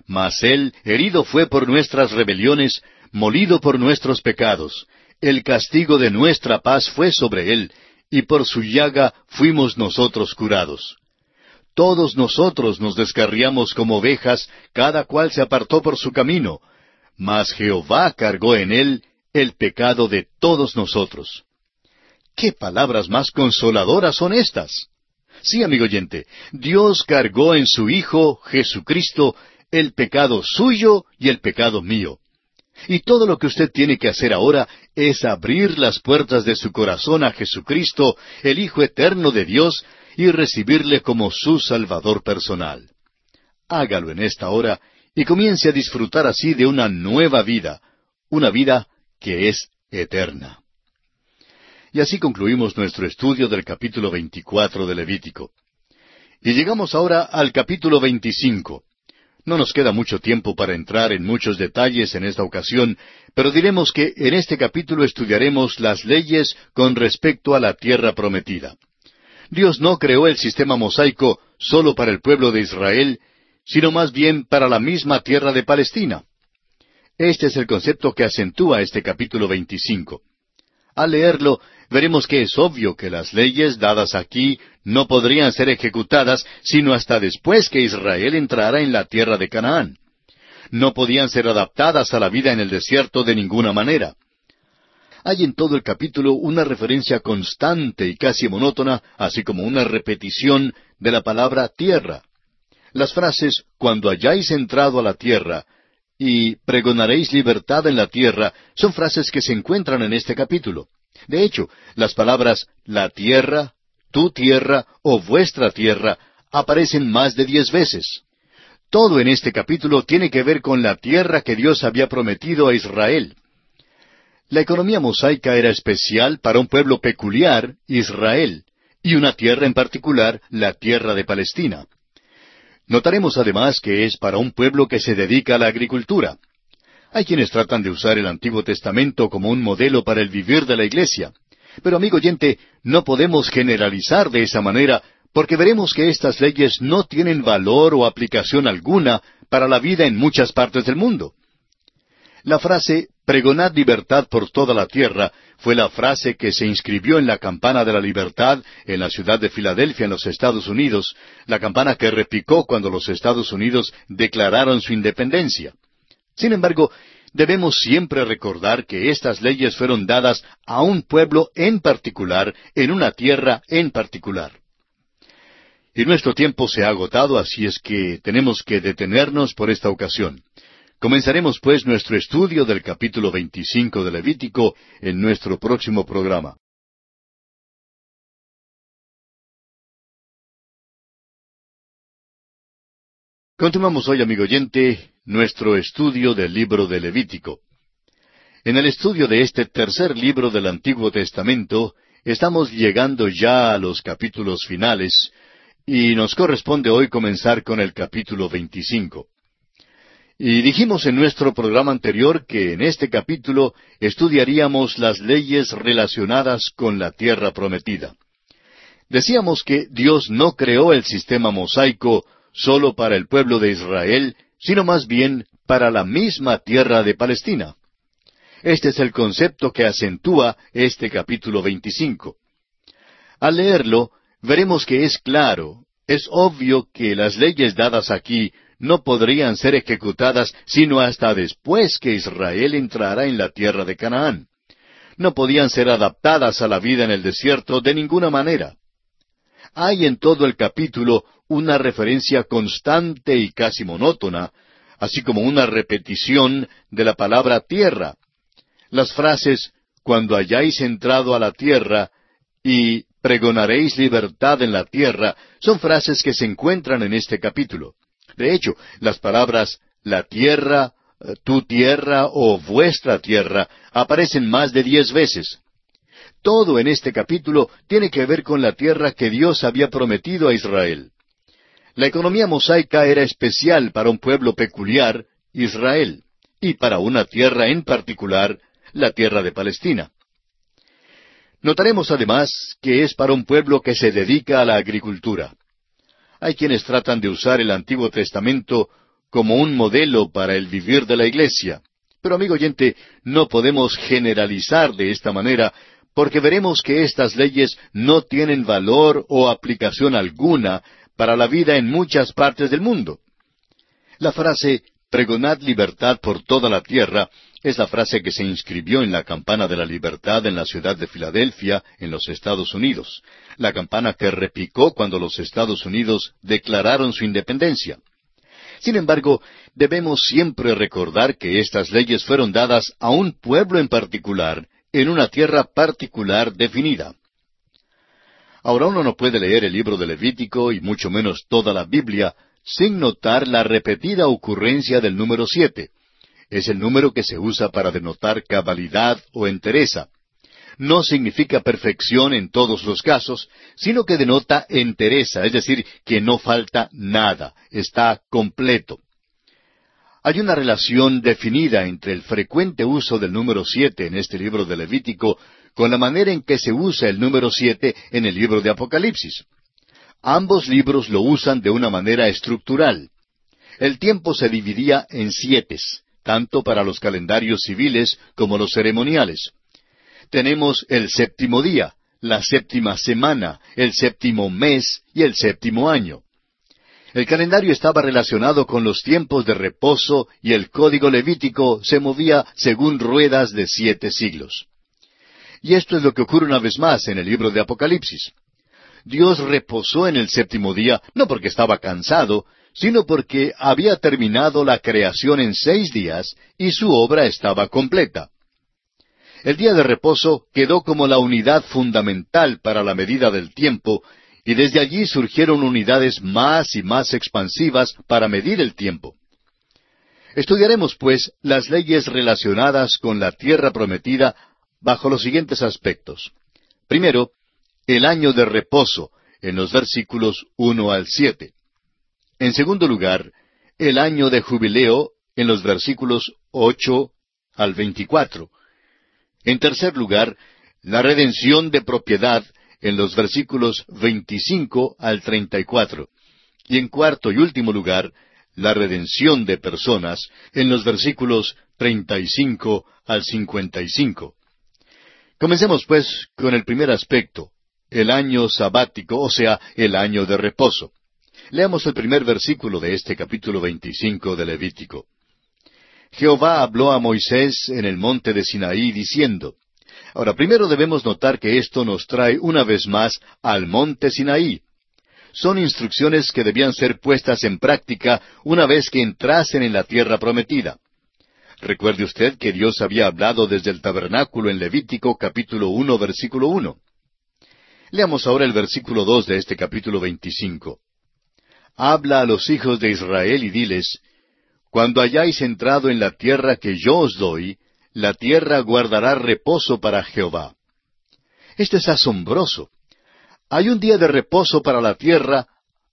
Mas él herido fue por nuestras rebeliones, molido por nuestros pecados. El castigo de nuestra paz fue sobre él, y por su llaga fuimos nosotros curados. Todos nosotros nos descarriamos como ovejas, cada cual se apartó por su camino, mas Jehová cargó en él el pecado de todos nosotros. ¿Qué palabras más consoladoras son estas? Sí, amigo oyente, Dios cargó en su Hijo, Jesucristo, el pecado suyo y el pecado mío. Y todo lo que usted tiene que hacer ahora es abrir las puertas de su corazón a Jesucristo, el Hijo eterno de Dios, y recibirle como su Salvador personal. Hágalo en esta hora y comience a disfrutar así de una nueva vida, una vida que es eterna. Y así concluimos nuestro estudio del capítulo 24 de Levítico. Y llegamos ahora al capítulo 25. No nos queda mucho tiempo para entrar en muchos detalles en esta ocasión, pero diremos que en este capítulo estudiaremos las leyes con respecto a la tierra prometida. Dios no creó el sistema mosaico solo para el pueblo de Israel, sino más bien para la misma tierra de Palestina. Este es el concepto que acentúa este capítulo 25. Al leerlo, veremos que es obvio que las leyes dadas aquí no podrían ser ejecutadas sino hasta después que Israel entrara en la tierra de Canaán. No podían ser adaptadas a la vida en el desierto de ninguna manera. Hay en todo el capítulo una referencia constante y casi monótona, así como una repetición de la palabra tierra. Las frases cuando hayáis entrado a la tierra y pregonaréis libertad en la tierra son frases que se encuentran en este capítulo. De hecho, las palabras la tierra, tu tierra o vuestra tierra aparecen más de diez veces. Todo en este capítulo tiene que ver con la tierra que Dios había prometido a Israel. La economía mosaica era especial para un pueblo peculiar, Israel, y una tierra en particular, la tierra de Palestina. Notaremos además que es para un pueblo que se dedica a la agricultura. Hay quienes tratan de usar el Antiguo Testamento como un modelo para el vivir de la Iglesia. Pero amigo oyente, no podemos generalizar de esa manera porque veremos que estas leyes no tienen valor o aplicación alguna para la vida en muchas partes del mundo. La frase pregonad libertad por toda la tierra fue la frase que se inscribió en la campana de la libertad en la ciudad de Filadelfia en los Estados Unidos, la campana que repicó cuando los Estados Unidos declararon su independencia. Sin embargo, debemos siempre recordar que estas leyes fueron dadas a un pueblo en particular, en una tierra en particular. Y nuestro tiempo se ha agotado, así es que tenemos que detenernos por esta ocasión. Comenzaremos pues nuestro estudio del capítulo 25 de Levítico en nuestro próximo programa. Continuamos hoy, amigo oyente, nuestro estudio del libro de Levítico. En el estudio de este tercer libro del Antiguo Testamento, estamos llegando ya a los capítulos finales, y nos corresponde hoy comenzar con el capítulo 25. Y dijimos en nuestro programa anterior que en este capítulo estudiaríamos las leyes relacionadas con la tierra prometida. Decíamos que Dios no creó el sistema mosaico solo para el pueblo de Israel, sino más bien para la misma tierra de Palestina. Este es el concepto que acentúa este capítulo 25. Al leerlo, veremos que es claro, Es obvio que las leyes dadas aquí no podrían ser ejecutadas sino hasta después que Israel entrara en la tierra de Canaán. No podían ser adaptadas a la vida en el desierto de ninguna manera. Hay en todo el capítulo una referencia constante y casi monótona, así como una repetición de la palabra tierra. Las frases cuando hayáis entrado a la tierra y pregonaréis libertad en la tierra son frases que se encuentran en este capítulo. De hecho, las palabras la tierra, eh, tu tierra o vuestra tierra aparecen más de diez veces. Todo en este capítulo tiene que ver con la tierra que Dios había prometido a Israel. La economía mosaica era especial para un pueblo peculiar, Israel, y para una tierra en particular, la tierra de Palestina. Notaremos además que es para un pueblo que se dedica a la agricultura. Hay quienes tratan de usar el Antiguo Testamento como un modelo para el vivir de la iglesia. Pero amigo oyente, no podemos generalizar de esta manera porque veremos que estas leyes no tienen valor o aplicación alguna para la vida en muchas partes del mundo. La frase pregonad libertad por toda la tierra es la frase que se inscribió en la campana de la libertad en la ciudad de Filadelfia, en los Estados Unidos, la campana que repicó cuando los Estados Unidos declararon su independencia. Sin embargo, debemos siempre recordar que estas leyes fueron dadas a un pueblo en particular, en una tierra particular definida. Ahora uno no puede leer el libro de Levítico y mucho menos toda la Biblia sin notar la repetida ocurrencia del número siete. Es el número que se usa para denotar cabalidad o entereza. No significa perfección en todos los casos, sino que denota entereza, es decir, que no falta nada, está completo. Hay una relación definida entre el frecuente uso del número siete en este libro de Levítico con la manera en que se usa el número siete en el libro de Apocalipsis. Ambos libros lo usan de una manera estructural. El tiempo se dividía en siete tanto para los calendarios civiles como los ceremoniales. Tenemos el séptimo día, la séptima semana, el séptimo mes y el séptimo año. El calendario estaba relacionado con los tiempos de reposo y el código levítico se movía según ruedas de siete siglos. Y esto es lo que ocurre una vez más en el libro de Apocalipsis. Dios reposó en el séptimo día no porque estaba cansado, sino porque había terminado la creación en seis días y su obra estaba completa. El día de reposo quedó como la unidad fundamental para la medida del tiempo, y desde allí surgieron unidades más y más expansivas para medir el tiempo. Estudiaremos, pues, las leyes relacionadas con la tierra prometida bajo los siguientes aspectos. Primero, el año de reposo, en los versículos uno al siete. En segundo lugar, el año de jubileo en los versículos ocho al veinticuatro. En tercer lugar, la redención de propiedad en los versículos veinticinco al treinta y cuatro. Y en cuarto y último lugar, la redención de personas en los versículos treinta y cinco al cincuenta y cinco. Comencemos pues con el primer aspecto, el año sabático, o sea, el año de reposo. Leamos el primer versículo de este capítulo 25 de Levítico. Jehová habló a Moisés en el monte de Sinaí diciendo, Ahora, primero debemos notar que esto nos trae una vez más al monte Sinaí. Son instrucciones que debían ser puestas en práctica una vez que entrasen en la tierra prometida. Recuerde usted que Dios había hablado desde el tabernáculo en Levítico capítulo uno versículo uno. Leamos ahora el versículo dos de este capítulo veinticinco habla a los hijos de Israel y diles, Cuando hayáis entrado en la tierra que yo os doy, la tierra guardará reposo para Jehová. Esto es asombroso. Hay un día de reposo para la tierra,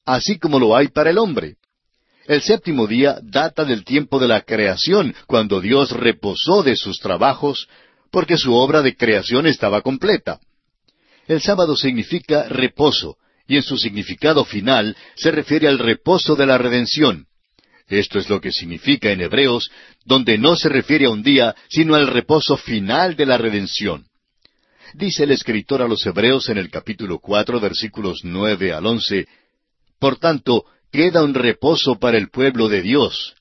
así como lo hay para el hombre. El séptimo día data del tiempo de la creación, cuando Dios reposó de sus trabajos, porque su obra de creación estaba completa. El sábado significa reposo, y en su significado final se refiere al reposo de la redención. Esto es lo que significa en Hebreos, donde no se refiere a un día, sino al reposo final de la redención. Dice el escritor a los Hebreos en el capítulo cuatro, versículos nueve al once, Por tanto, queda un reposo para el pueblo de Dios,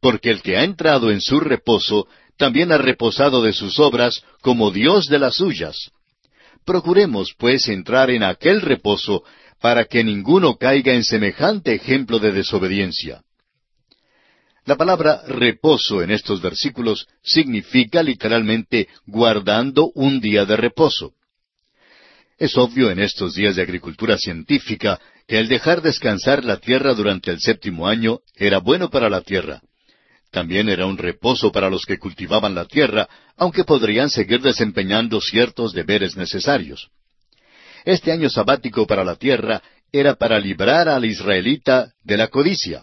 porque el que ha entrado en su reposo también ha reposado de sus obras como Dios de las suyas. Procuremos, pues, entrar en aquel reposo para que ninguno caiga en semejante ejemplo de desobediencia. La palabra reposo en estos versículos significa literalmente guardando un día de reposo. Es obvio en estos días de agricultura científica que el dejar descansar la tierra durante el séptimo año era bueno para la tierra. También era un reposo para los que cultivaban la tierra, aunque podrían seguir desempeñando ciertos deberes necesarios. Este año sabático para la tierra era para librar al israelita de la codicia.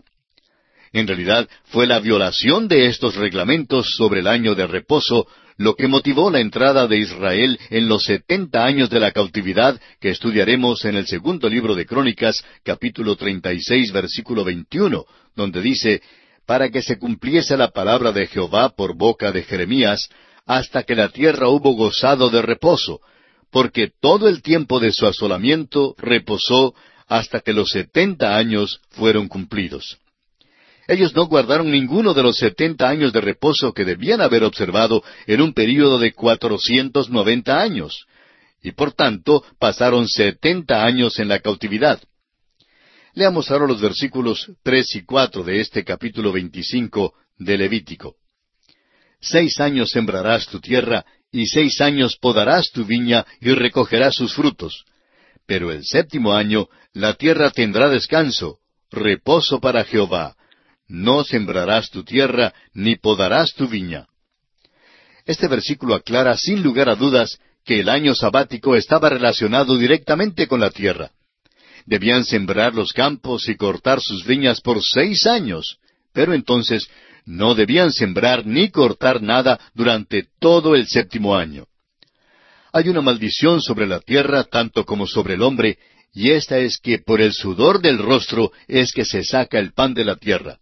En realidad fue la violación de estos reglamentos sobre el año de reposo lo que motivó la entrada de Israel en los setenta años de la cautividad que estudiaremos en el segundo libro de Crónicas, capítulo treinta y seis, versículo veintiuno, donde dice para que se cumpliese la palabra de Jehová por boca de Jeremías, hasta que la tierra hubo gozado de reposo, porque todo el tiempo de su asolamiento reposó hasta que los setenta años fueron cumplidos. Ellos no guardaron ninguno de los setenta años de reposo que debían haber observado en un período de cuatrocientos noventa años, y por tanto pasaron setenta años en la cautividad. Leamos ahora los versículos tres y cuatro de este capítulo veinticinco de Levítico. Seis años sembrarás tu tierra, y seis años podarás tu viña, y recogerás sus frutos. Pero el séptimo año la tierra tendrá descanso, reposo para Jehová, no sembrarás tu tierra, ni podarás tu viña. Este versículo aclara sin lugar a dudas que el año sabático estaba relacionado directamente con la tierra. Debían sembrar los campos y cortar sus viñas por seis años, pero entonces no debían sembrar ni cortar nada durante todo el séptimo año. Hay una maldición sobre la tierra tanto como sobre el hombre, y esta es que por el sudor del rostro es que se saca el pan de la tierra.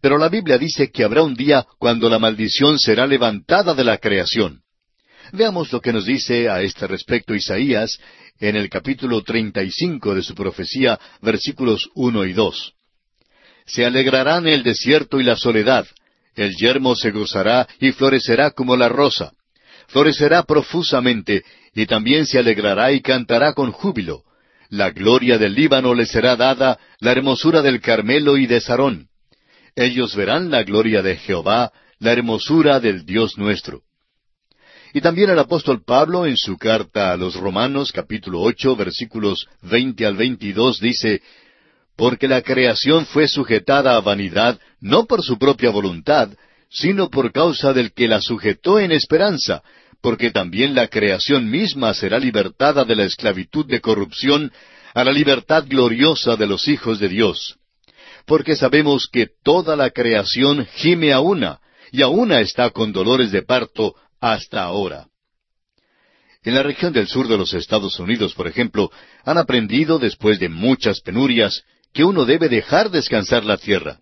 Pero la Biblia dice que habrá un día cuando la maldición será levantada de la creación. Veamos lo que nos dice a este respecto Isaías en el capítulo treinta y cinco de su profecía, versículos uno y dos. Se alegrarán el desierto y la soledad, el yermo se gozará y florecerá como la rosa. Florecerá profusamente, y también se alegrará y cantará con júbilo. La gloria del Líbano le será dada, la hermosura del Carmelo y de Sarón. Ellos verán la gloria de Jehová, la hermosura del Dios nuestro. Y también el apóstol Pablo en su carta a los Romanos capítulo ocho versículos veinte al veintidós dice, Porque la creación fue sujetada a vanidad no por su propia voluntad, sino por causa del que la sujetó en esperanza, porque también la creación misma será libertada de la esclavitud de corrupción a la libertad gloriosa de los hijos de Dios. Porque sabemos que toda la creación gime a una, y a una está con dolores de parto hasta ahora. En la región del sur de los Estados Unidos, por ejemplo, han aprendido, después de muchas penurias, que uno debe dejar descansar la tierra.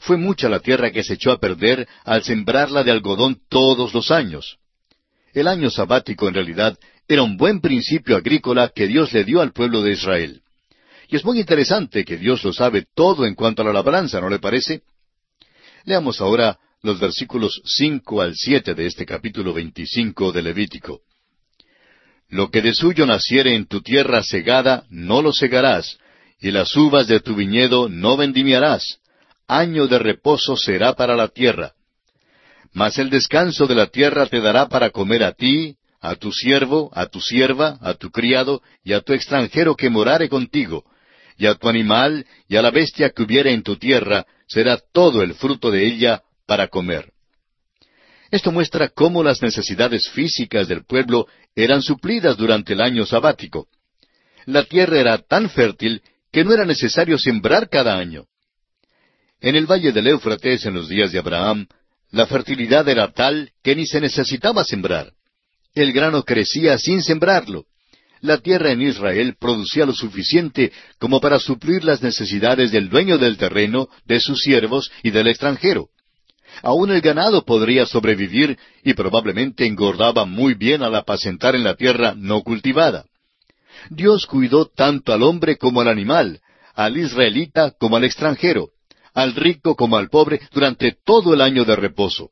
Fue mucha la tierra que se echó a perder al sembrarla de algodón todos los años. El año sabático en realidad era un buen principio agrícola que Dios le dio al pueblo de Israel. Y es muy interesante que Dios lo sabe todo en cuanto a la labranza, ¿no le parece? Leamos ahora los versículos cinco al siete de este capítulo veinticinco de Levítico. Lo que de suyo naciere en tu tierra segada, no lo segarás, y las uvas de tu viñedo no vendimiarás. Año de reposo será para la tierra. Mas el descanso de la tierra te dará para comer a ti, a tu siervo, a tu sierva, a tu criado y a tu extranjero que morare contigo, y a tu animal y a la bestia que hubiere en tu tierra, será todo el fruto de ella para comer. Esto muestra cómo las necesidades físicas del pueblo eran suplidas durante el año sabático. La tierra era tan fértil que no era necesario sembrar cada año. En el valle del Éufrates, en los días de Abraham, la fertilidad era tal que ni se necesitaba sembrar. El grano crecía sin sembrarlo la tierra en Israel producía lo suficiente como para suplir las necesidades del dueño del terreno, de sus siervos y del extranjero. Aún el ganado podría sobrevivir y probablemente engordaba muy bien al apacentar en la tierra no cultivada. Dios cuidó tanto al hombre como al animal, al israelita como al extranjero, al rico como al pobre, durante todo el año de reposo.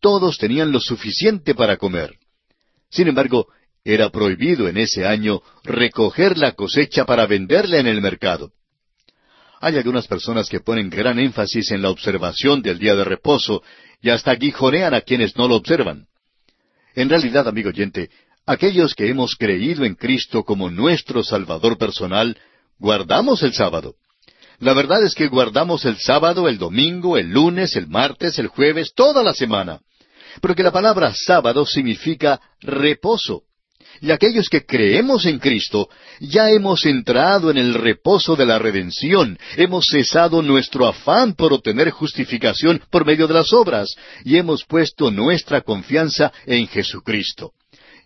Todos tenían lo suficiente para comer. Sin embargo, era prohibido en ese año recoger la cosecha para venderla en el mercado. Hay algunas personas que ponen gran énfasis en la observación del día de reposo y hasta guijonean a quienes no lo observan. En realidad, amigo oyente, aquellos que hemos creído en Cristo como nuestro Salvador personal, guardamos el sábado. La verdad es que guardamos el sábado, el domingo, el lunes, el martes, el jueves, toda la semana. Porque la palabra sábado significa reposo. Y aquellos que creemos en Cristo, ya hemos entrado en el reposo de la redención, hemos cesado nuestro afán por obtener justificación por medio de las obras, y hemos puesto nuestra confianza en Jesucristo.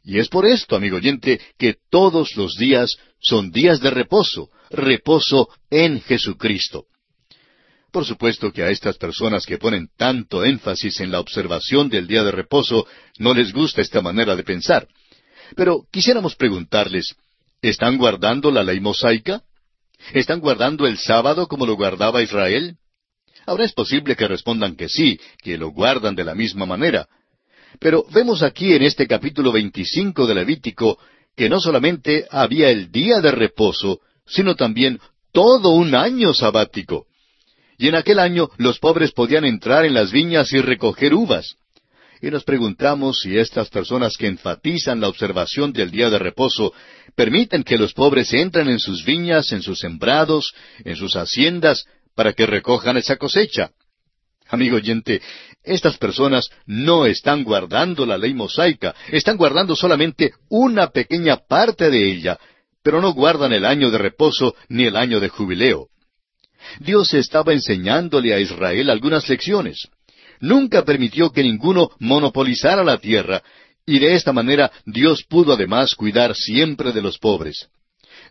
Y es por esto, amigo oyente, que todos los días son días de reposo, reposo en Jesucristo. Por supuesto que a estas personas que ponen tanto énfasis en la observación del día de reposo no les gusta esta manera de pensar. Pero quisiéramos preguntarles, ¿están guardando la ley mosaica? ¿Están guardando el sábado como lo guardaba Israel? Ahora es posible que respondan que sí, que lo guardan de la misma manera. Pero vemos aquí en este capítulo 25 de Levítico que no solamente había el día de reposo, sino también todo un año sabático. Y en aquel año los pobres podían entrar en las viñas y recoger uvas y nos preguntamos si estas personas que enfatizan la observación del día de reposo permiten que los pobres entren en sus viñas, en sus sembrados, en sus haciendas, para que recojan esa cosecha. Amigo oyente, estas personas no están guardando la ley mosaica, están guardando solamente una pequeña parte de ella, pero no guardan el año de reposo ni el año de jubileo. Dios estaba enseñándole a Israel algunas lecciones nunca permitió que ninguno monopolizara la tierra, y de esta manera Dios pudo además cuidar siempre de los pobres.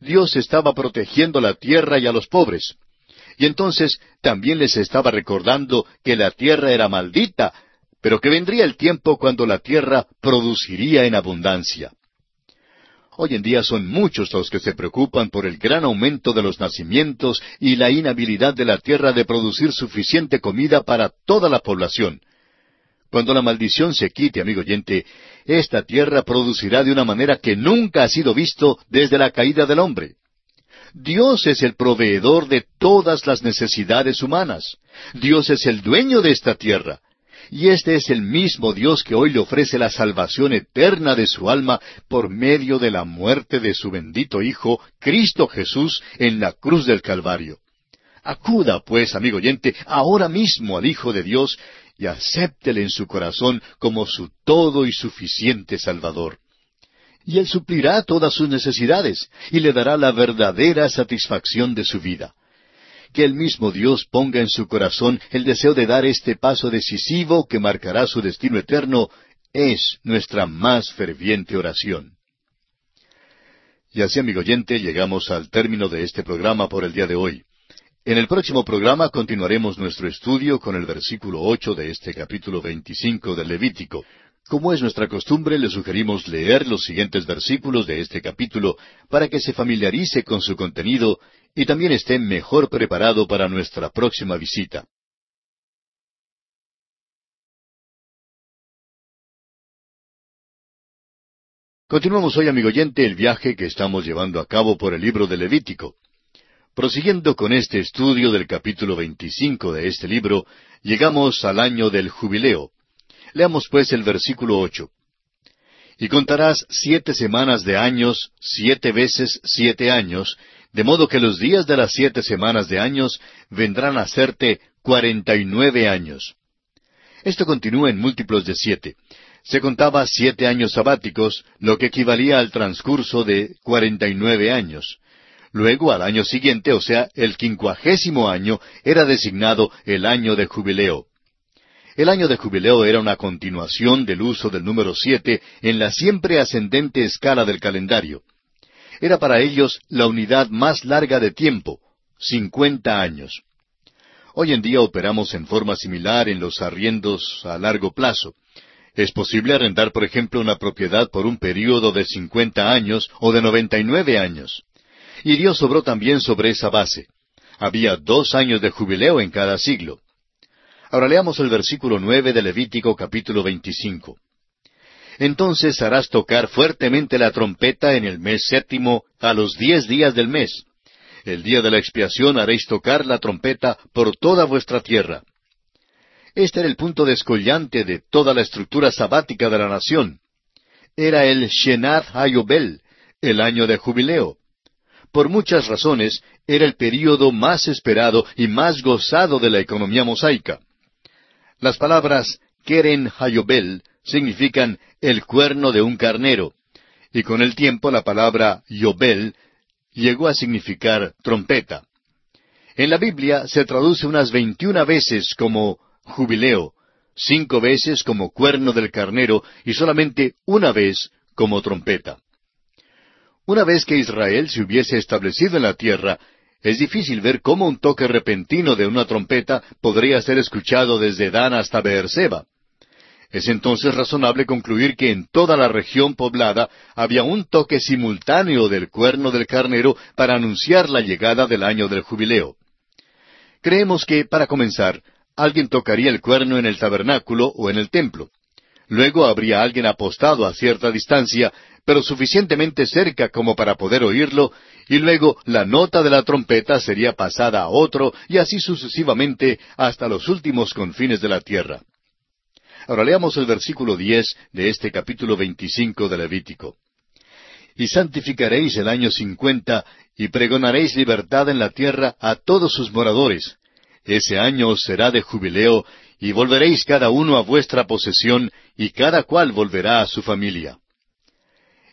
Dios estaba protegiendo la tierra y a los pobres. Y entonces también les estaba recordando que la tierra era maldita, pero que vendría el tiempo cuando la tierra produciría en abundancia. Hoy en día son muchos los que se preocupan por el gran aumento de los nacimientos y la inhabilidad de la tierra de producir suficiente comida para toda la población. Cuando la maldición se quite, amigo oyente, esta tierra producirá de una manera que nunca ha sido visto desde la caída del hombre. Dios es el proveedor de todas las necesidades humanas. Dios es el dueño de esta tierra. Y este es el mismo Dios que hoy le ofrece la salvación eterna de su alma por medio de la muerte de su bendito Hijo, Cristo Jesús, en la cruz del Calvario. Acuda, pues, amigo oyente, ahora mismo al Hijo de Dios y acéptele en su corazón como su todo y suficiente Salvador. Y Él suplirá todas sus necesidades y le dará la verdadera satisfacción de su vida que el mismo Dios ponga en su corazón el deseo de dar este paso decisivo que marcará su destino eterno, es nuestra más ferviente oración. Y así, amigo oyente, llegamos al término de este programa por el día de hoy. En el próximo programa continuaremos nuestro estudio con el versículo ocho de este capítulo veinticinco del Levítico. Como es nuestra costumbre, le sugerimos leer los siguientes versículos de este capítulo para que se familiarice con su contenido y también esté mejor preparado para nuestra próxima visita. Continuamos hoy, amigo oyente, el viaje que estamos llevando a cabo por el libro de Levítico. Prosiguiendo con este estudio del capítulo 25 de este libro, llegamos al año del jubileo. Leamos pues el versículo ocho. Y contarás siete semanas de años, siete veces siete años, de modo que los días de las siete semanas de años vendrán a serte cuarenta y nueve años. Esto continúa en múltiplos de siete. Se contaba siete años sabáticos, lo que equivalía al transcurso de cuarenta y nueve años. Luego, al año siguiente, o sea, el quincuagésimo año, era designado el año de jubileo. El año de jubileo era una continuación del uso del número siete en la siempre ascendente escala del calendario era para ellos la unidad más larga de tiempo, cincuenta años. Hoy en día operamos en forma similar en los arriendos a largo plazo. Es posible arrendar, por ejemplo, una propiedad por un período de cincuenta años o de noventa y nueve años. Y Dios obró también sobre esa base. Había dos años de jubileo en cada siglo. Ahora leamos el versículo nueve de Levítico capítulo veinticinco. Entonces harás tocar fuertemente la trompeta en el mes séptimo a los diez días del mes. El día de la expiación haréis tocar la trompeta por toda vuestra tierra. Este era el punto descollante de toda la estructura sabática de la nación. Era el Shenat Hayobel, el año de jubileo. Por muchas razones, era el período más esperado y más gozado de la economía mosaica. Las palabras Keren Hayobel significan el cuerno de un carnero, y con el tiempo la palabra Yobel llegó a significar trompeta. En la Biblia se traduce unas veintiuna veces como jubileo, cinco veces como cuerno del carnero y solamente una vez como trompeta. Una vez que Israel se hubiese establecido en la tierra, es difícil ver cómo un toque repentino de una trompeta podría ser escuchado desde Dan hasta Beerseba. Es entonces razonable concluir que en toda la región poblada había un toque simultáneo del cuerno del carnero para anunciar la llegada del año del jubileo. Creemos que, para comenzar, alguien tocaría el cuerno en el tabernáculo o en el templo. Luego habría alguien apostado a cierta distancia, pero suficientemente cerca como para poder oírlo, y luego la nota de la trompeta sería pasada a otro, y así sucesivamente hasta los últimos confines de la tierra. Ahora leamos el versículo diez de este capítulo veinticinco de Levítico. Y santificaréis el año cincuenta, y pregonaréis libertad en la tierra a todos sus moradores. Ese año será de jubileo, y volveréis cada uno a vuestra posesión, y cada cual volverá a su familia.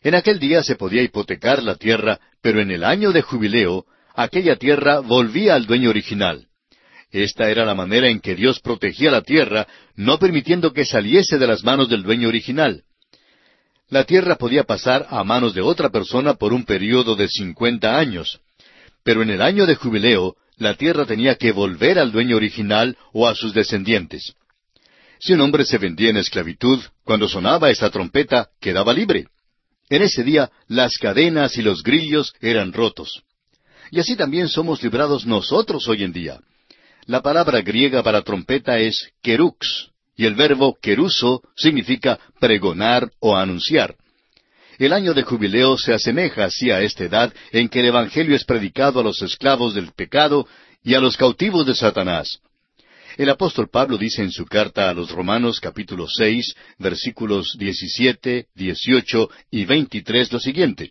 En aquel día se podía hipotecar la tierra, pero en el año de jubileo, aquella tierra volvía al dueño original. Esta era la manera en que Dios protegía la tierra, no permitiendo que saliese de las manos del dueño original. La tierra podía pasar a manos de otra persona por un período de cincuenta años, pero en el año de jubileo la tierra tenía que volver al dueño original o a sus descendientes. Si un hombre se vendía en esclavitud, cuando sonaba esa trompeta, quedaba libre. En ese día las cadenas y los grillos eran rotos. Y así también somos librados nosotros hoy en día. La palabra griega para trompeta es kerux, y el verbo keruso significa pregonar o anunciar. El año de jubileo se asemeja así a esta edad en que el Evangelio es predicado a los esclavos del pecado y a los cautivos de Satanás. El apóstol Pablo dice en su carta a los Romanos capítulo seis, versículos diecisiete, dieciocho y veintitrés lo siguiente.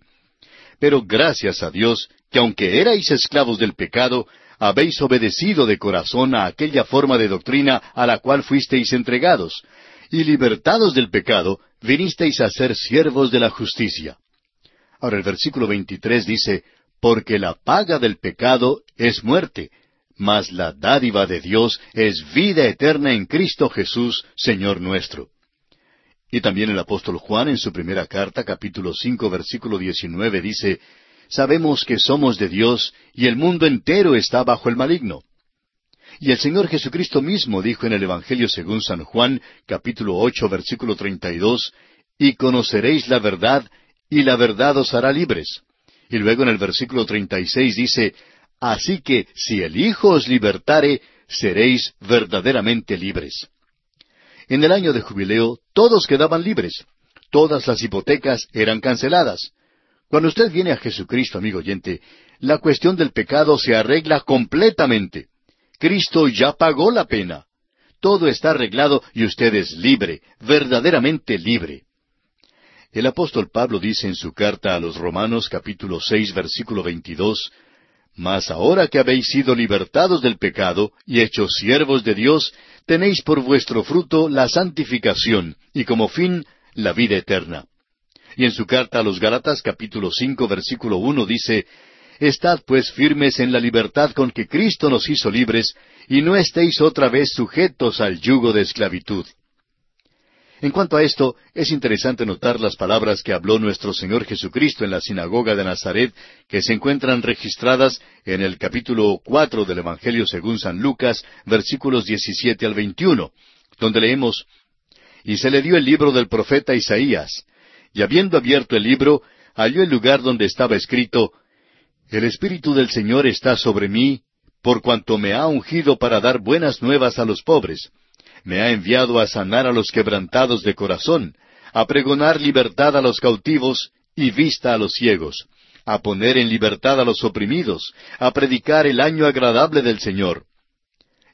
Pero gracias a Dios, que aunque erais esclavos del pecado, habéis obedecido de corazón a aquella forma de doctrina a la cual fuisteis entregados, y libertados del pecado, vinisteis a ser siervos de la justicia. Ahora el versículo 23 dice, Porque la paga del pecado es muerte, mas la dádiva de Dios es vida eterna en Cristo Jesús, Señor nuestro. Y también el apóstol Juan en su primera carta, capítulo cinco, versículo diecinueve, dice, Sabemos que somos de Dios y el mundo entero está bajo el maligno. Y el Señor Jesucristo mismo dijo en el Evangelio según San Juan, capítulo ocho, versículo treinta y dos, y conoceréis la verdad, y la verdad os hará libres. Y luego en el versículo treinta y seis dice, Así que si el Hijo os libertare, seréis verdaderamente libres. En el año de jubileo todos quedaban libres. Todas las hipotecas eran canceladas. Cuando usted viene a Jesucristo, amigo oyente, la cuestión del pecado se arregla completamente. Cristo ya pagó la pena. Todo está arreglado y usted es libre, verdaderamente libre. El apóstol Pablo dice en su carta a los Romanos capítulo seis versículo veintidós Mas ahora que habéis sido libertados del pecado y hechos siervos de Dios, tenéis por vuestro fruto la santificación y como fin la vida eterna. Y en su carta a los Gálatas capítulo cinco versículo uno dice Estad pues firmes en la libertad con que Cristo nos hizo libres, y no estéis otra vez sujetos al yugo de esclavitud. En cuanto a esto, es interesante notar las palabras que habló nuestro Señor Jesucristo en la sinagoga de Nazaret, que se encuentran registradas en el capítulo cuatro del Evangelio según San Lucas, versículos diecisiete al veintiuno, donde leemos Y se le dio el libro del profeta Isaías, y habiendo abierto el libro, halló el lugar donde estaba escrito El Espíritu del Señor está sobre mí, por cuanto me ha ungido para dar buenas nuevas a los pobres. Me ha enviado a sanar a los quebrantados de corazón, a pregonar libertad a los cautivos y vista a los ciegos, a poner en libertad a los oprimidos, a predicar el año agradable del Señor.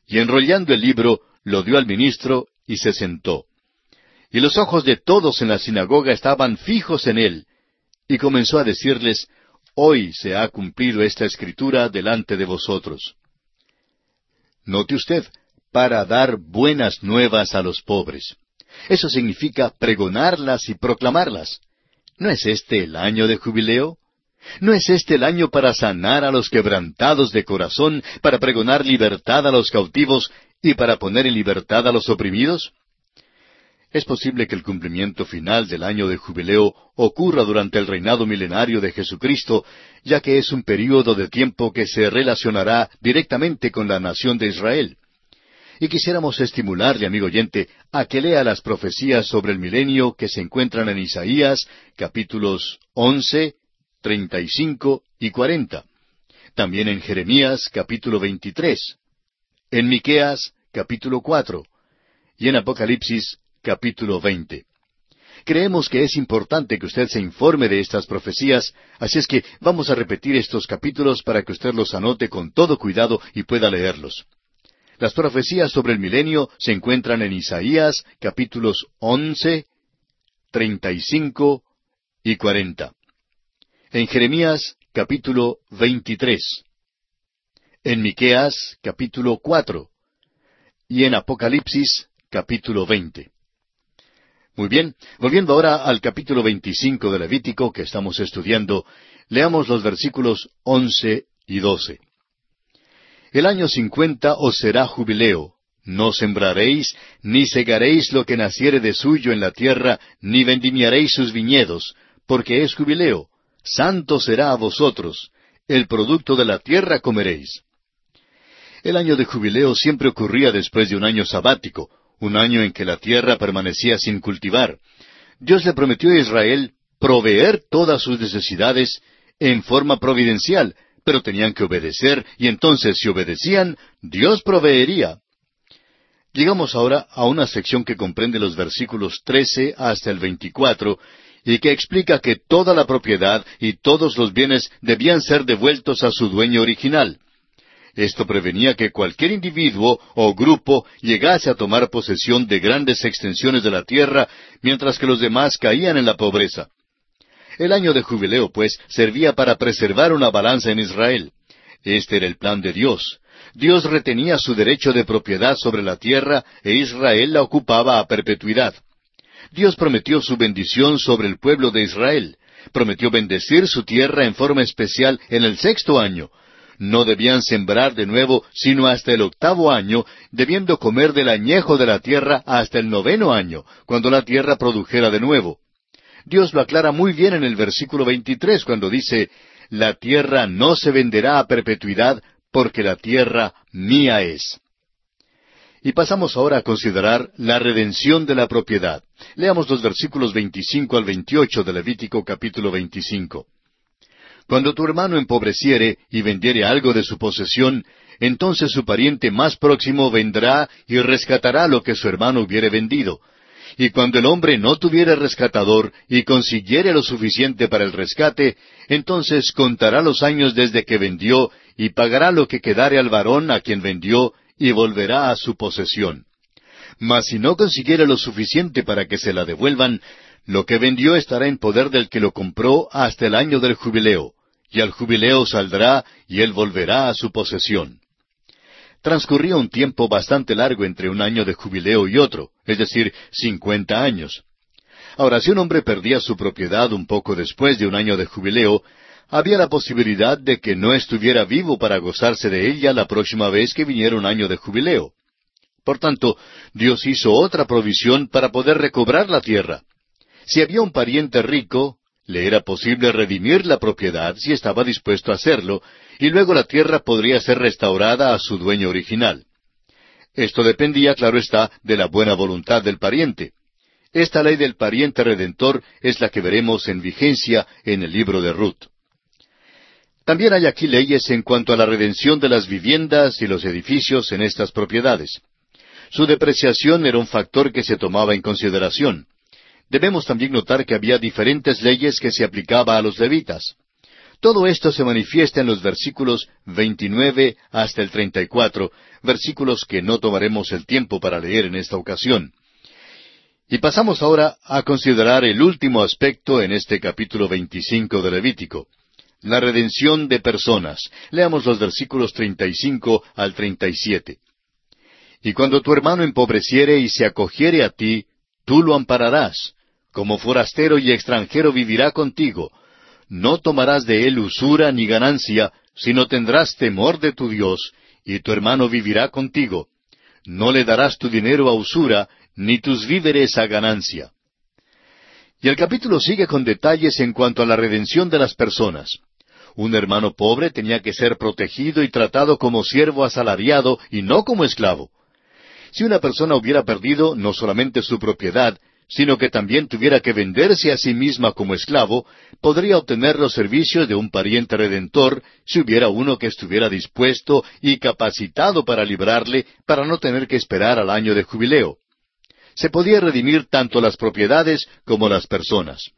Y enrollando el libro, lo dio al ministro y se sentó. Y los ojos de todos en la sinagoga estaban fijos en él, y comenzó a decirles, Hoy se ha cumplido esta escritura delante de vosotros. Note usted, para dar buenas nuevas a los pobres. Eso significa pregonarlas y proclamarlas. ¿No es este el año de jubileo? ¿No es este el año para sanar a los quebrantados de corazón, para pregonar libertad a los cautivos y para poner en libertad a los oprimidos? Es posible que el cumplimiento final del año de jubileo ocurra durante el reinado milenario de Jesucristo, ya que es un período de tiempo que se relacionará directamente con la nación de Israel. Y quisiéramos estimularle, amigo oyente, a que lea las profecías sobre el milenio que se encuentran en Isaías, capítulos once, treinta y cinco y cuarenta. También en Jeremías, capítulo veintitrés. En Miqueas, capítulo cuatro. Y en Apocalipsis, capítulo 20. Creemos que es importante que usted se informe de estas profecías, así es que vamos a repetir estos capítulos para que usted los anote con todo cuidado y pueda leerlos. Las profecías sobre el milenio se encuentran en Isaías capítulos 11, 35 y 40. En Jeremías capítulo 23. En Miqueas capítulo 4. Y en Apocalipsis capítulo 20. Muy bien, volviendo ahora al capítulo 25 de Levítico que estamos estudiando, leamos los versículos 11 y 12. El año cincuenta os será jubileo. No sembraréis, ni segaréis lo que naciere de suyo en la tierra, ni vendimiaréis sus viñedos, porque es jubileo. Santo será a vosotros. El producto de la tierra comeréis. El año de jubileo siempre ocurría después de un año sabático, un año en que la tierra permanecía sin cultivar. Dios le prometió a Israel proveer todas sus necesidades en forma providencial, pero tenían que obedecer, y entonces si obedecían, Dios proveería. Llegamos ahora a una sección que comprende los versículos 13 hasta el 24, y que explica que toda la propiedad y todos los bienes debían ser devueltos a su dueño original. Esto prevenía que cualquier individuo o grupo llegase a tomar posesión de grandes extensiones de la tierra, mientras que los demás caían en la pobreza. El año de jubileo, pues, servía para preservar una balanza en Israel. Este era el plan de Dios. Dios retenía su derecho de propiedad sobre la tierra e Israel la ocupaba a perpetuidad. Dios prometió su bendición sobre el pueblo de Israel. Prometió bendecir su tierra en forma especial en el sexto año, no debían sembrar de nuevo sino hasta el octavo año, debiendo comer del añejo de la tierra hasta el noveno año, cuando la tierra produjera de nuevo. Dios lo aclara muy bien en el versículo 23 cuando dice, La tierra no se venderá a perpetuidad, porque la tierra mía es. Y pasamos ahora a considerar la redención de la propiedad. Leamos los versículos 25 al 28 de Levítico capítulo 25. Cuando tu hermano empobreciere y vendiere algo de su posesión, entonces su pariente más próximo vendrá y rescatará lo que su hermano hubiere vendido. Y cuando el hombre no tuviere rescatador y consiguiere lo suficiente para el rescate, entonces contará los años desde que vendió y pagará lo que quedare al varón a quien vendió y volverá a su posesión. Mas si no consiguiere lo suficiente para que se la devuelvan, lo que vendió estará en poder del que lo compró hasta el año del jubileo y al jubileo saldrá y él volverá a su posesión. Transcurría un tiempo bastante largo entre un año de jubileo y otro, es decir, cincuenta años. Ahora, si un hombre perdía su propiedad un poco después de un año de jubileo, había la posibilidad de que no estuviera vivo para gozarse de ella la próxima vez que viniera un año de jubileo. Por tanto, Dios hizo otra provisión para poder recobrar la tierra. Si había un pariente rico, le era posible redimir la propiedad si estaba dispuesto a hacerlo, y luego la tierra podría ser restaurada a su dueño original. Esto dependía, claro está, de la buena voluntad del pariente. Esta ley del pariente redentor es la que veremos en vigencia en el libro de Ruth. También hay aquí leyes en cuanto a la redención de las viviendas y los edificios en estas propiedades. Su depreciación era un factor que se tomaba en consideración. Debemos también notar que había diferentes leyes que se aplicaba a los levitas. Todo esto se manifiesta en los versículos 29 hasta el 34, versículos que no tomaremos el tiempo para leer en esta ocasión. Y pasamos ahora a considerar el último aspecto en este capítulo 25 de Levítico, la redención de personas. Leamos los versículos 35 al 37. Y cuando tu hermano empobreciere y se acogiere a ti, tú lo ampararás. Como forastero y extranjero vivirá contigo. No tomarás de él usura ni ganancia, sino tendrás temor de tu Dios, y tu hermano vivirá contigo. No le darás tu dinero a usura, ni tus víveres a ganancia. Y el capítulo sigue con detalles en cuanto a la redención de las personas. Un hermano pobre tenía que ser protegido y tratado como siervo asalariado y no como esclavo. Si una persona hubiera perdido no solamente su propiedad, sino que también tuviera que venderse a sí misma como esclavo, podría obtener los servicios de un pariente redentor si hubiera uno que estuviera dispuesto y capacitado para librarle para no tener que esperar al año de jubileo. Se podía redimir tanto las propiedades como las personas.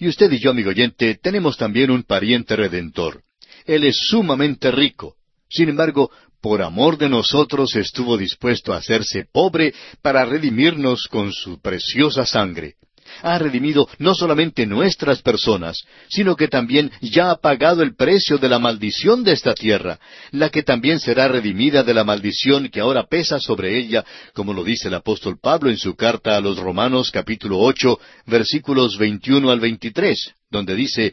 Y usted y yo, amigo oyente, tenemos también un pariente redentor. Él es sumamente rico. Sin embargo, por amor de nosotros estuvo dispuesto a hacerse pobre para redimirnos con su preciosa sangre. Ha redimido no solamente nuestras personas, sino que también ya ha pagado el precio de la maldición de esta tierra, la que también será redimida de la maldición que ahora pesa sobre ella, como lo dice el apóstol Pablo en su carta a los Romanos capítulo ocho, versículos veintiuno al veintitrés, donde dice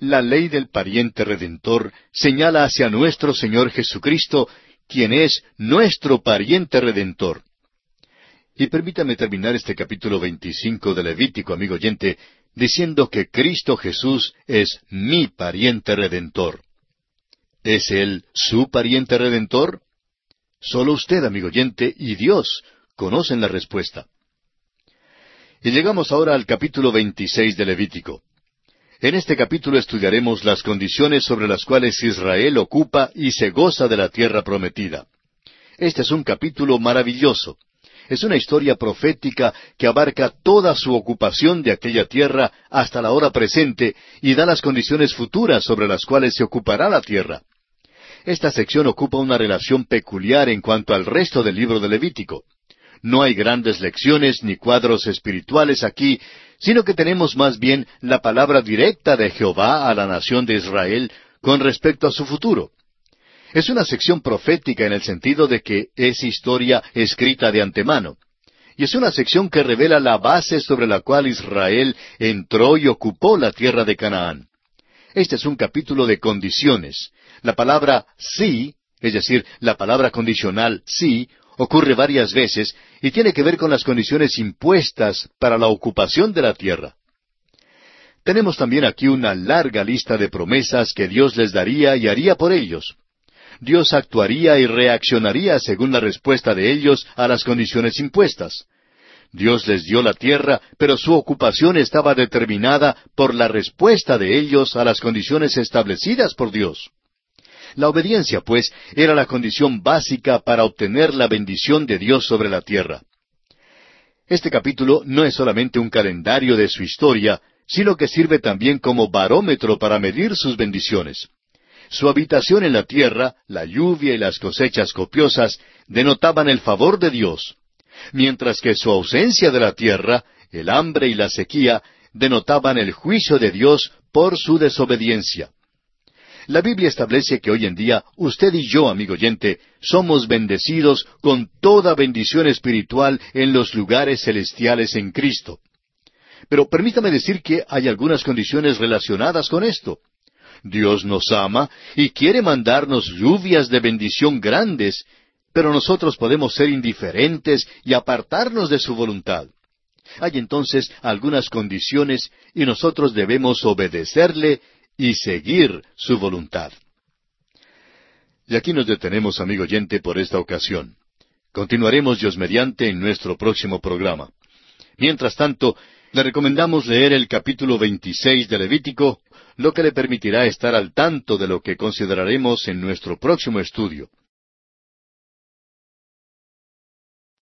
la ley del pariente redentor señala hacia nuestro Señor Jesucristo, quien es nuestro pariente redentor. Y permítame terminar este capítulo 25 de Levítico, amigo oyente, diciendo que Cristo Jesús es mi pariente redentor. ¿Es Él su pariente redentor? Solo usted, amigo oyente, y Dios conocen la respuesta. Y llegamos ahora al capítulo 26 de Levítico. En este capítulo estudiaremos las condiciones sobre las cuales Israel ocupa y se goza de la tierra prometida. Este es un capítulo maravilloso. Es una historia profética que abarca toda su ocupación de aquella tierra hasta la hora presente y da las condiciones futuras sobre las cuales se ocupará la tierra. Esta sección ocupa una relación peculiar en cuanto al resto del libro de Levítico. No hay grandes lecciones ni cuadros espirituales aquí, sino que tenemos más bien la palabra directa de Jehová a la nación de Israel con respecto a su futuro. Es una sección profética en el sentido de que es historia escrita de antemano. Y es una sección que revela la base sobre la cual Israel entró y ocupó la tierra de Canaán. Este es un capítulo de condiciones. La palabra sí, es decir, la palabra condicional sí, ocurre varias veces y tiene que ver con las condiciones impuestas para la ocupación de la tierra. Tenemos también aquí una larga lista de promesas que Dios les daría y haría por ellos. Dios actuaría y reaccionaría según la respuesta de ellos a las condiciones impuestas. Dios les dio la tierra, pero su ocupación estaba determinada por la respuesta de ellos a las condiciones establecidas por Dios. La obediencia, pues, era la condición básica para obtener la bendición de Dios sobre la tierra. Este capítulo no es solamente un calendario de su historia, sino que sirve también como barómetro para medir sus bendiciones. Su habitación en la tierra, la lluvia y las cosechas copiosas denotaban el favor de Dios, mientras que su ausencia de la tierra, el hambre y la sequía, denotaban el juicio de Dios por su desobediencia. La Biblia establece que hoy en día usted y yo, amigo oyente, somos bendecidos con toda bendición espiritual en los lugares celestiales en Cristo. Pero permítame decir que hay algunas condiciones relacionadas con esto. Dios nos ama y quiere mandarnos lluvias de bendición grandes, pero nosotros podemos ser indiferentes y apartarnos de su voluntad. Hay entonces algunas condiciones y nosotros debemos obedecerle y seguir su voluntad. Y aquí nos detenemos, amigo oyente, por esta ocasión. Continuaremos Dios mediante en nuestro próximo programa. Mientras tanto, le recomendamos leer el capítulo 26 de Levítico, lo que le permitirá estar al tanto de lo que consideraremos en nuestro próximo estudio.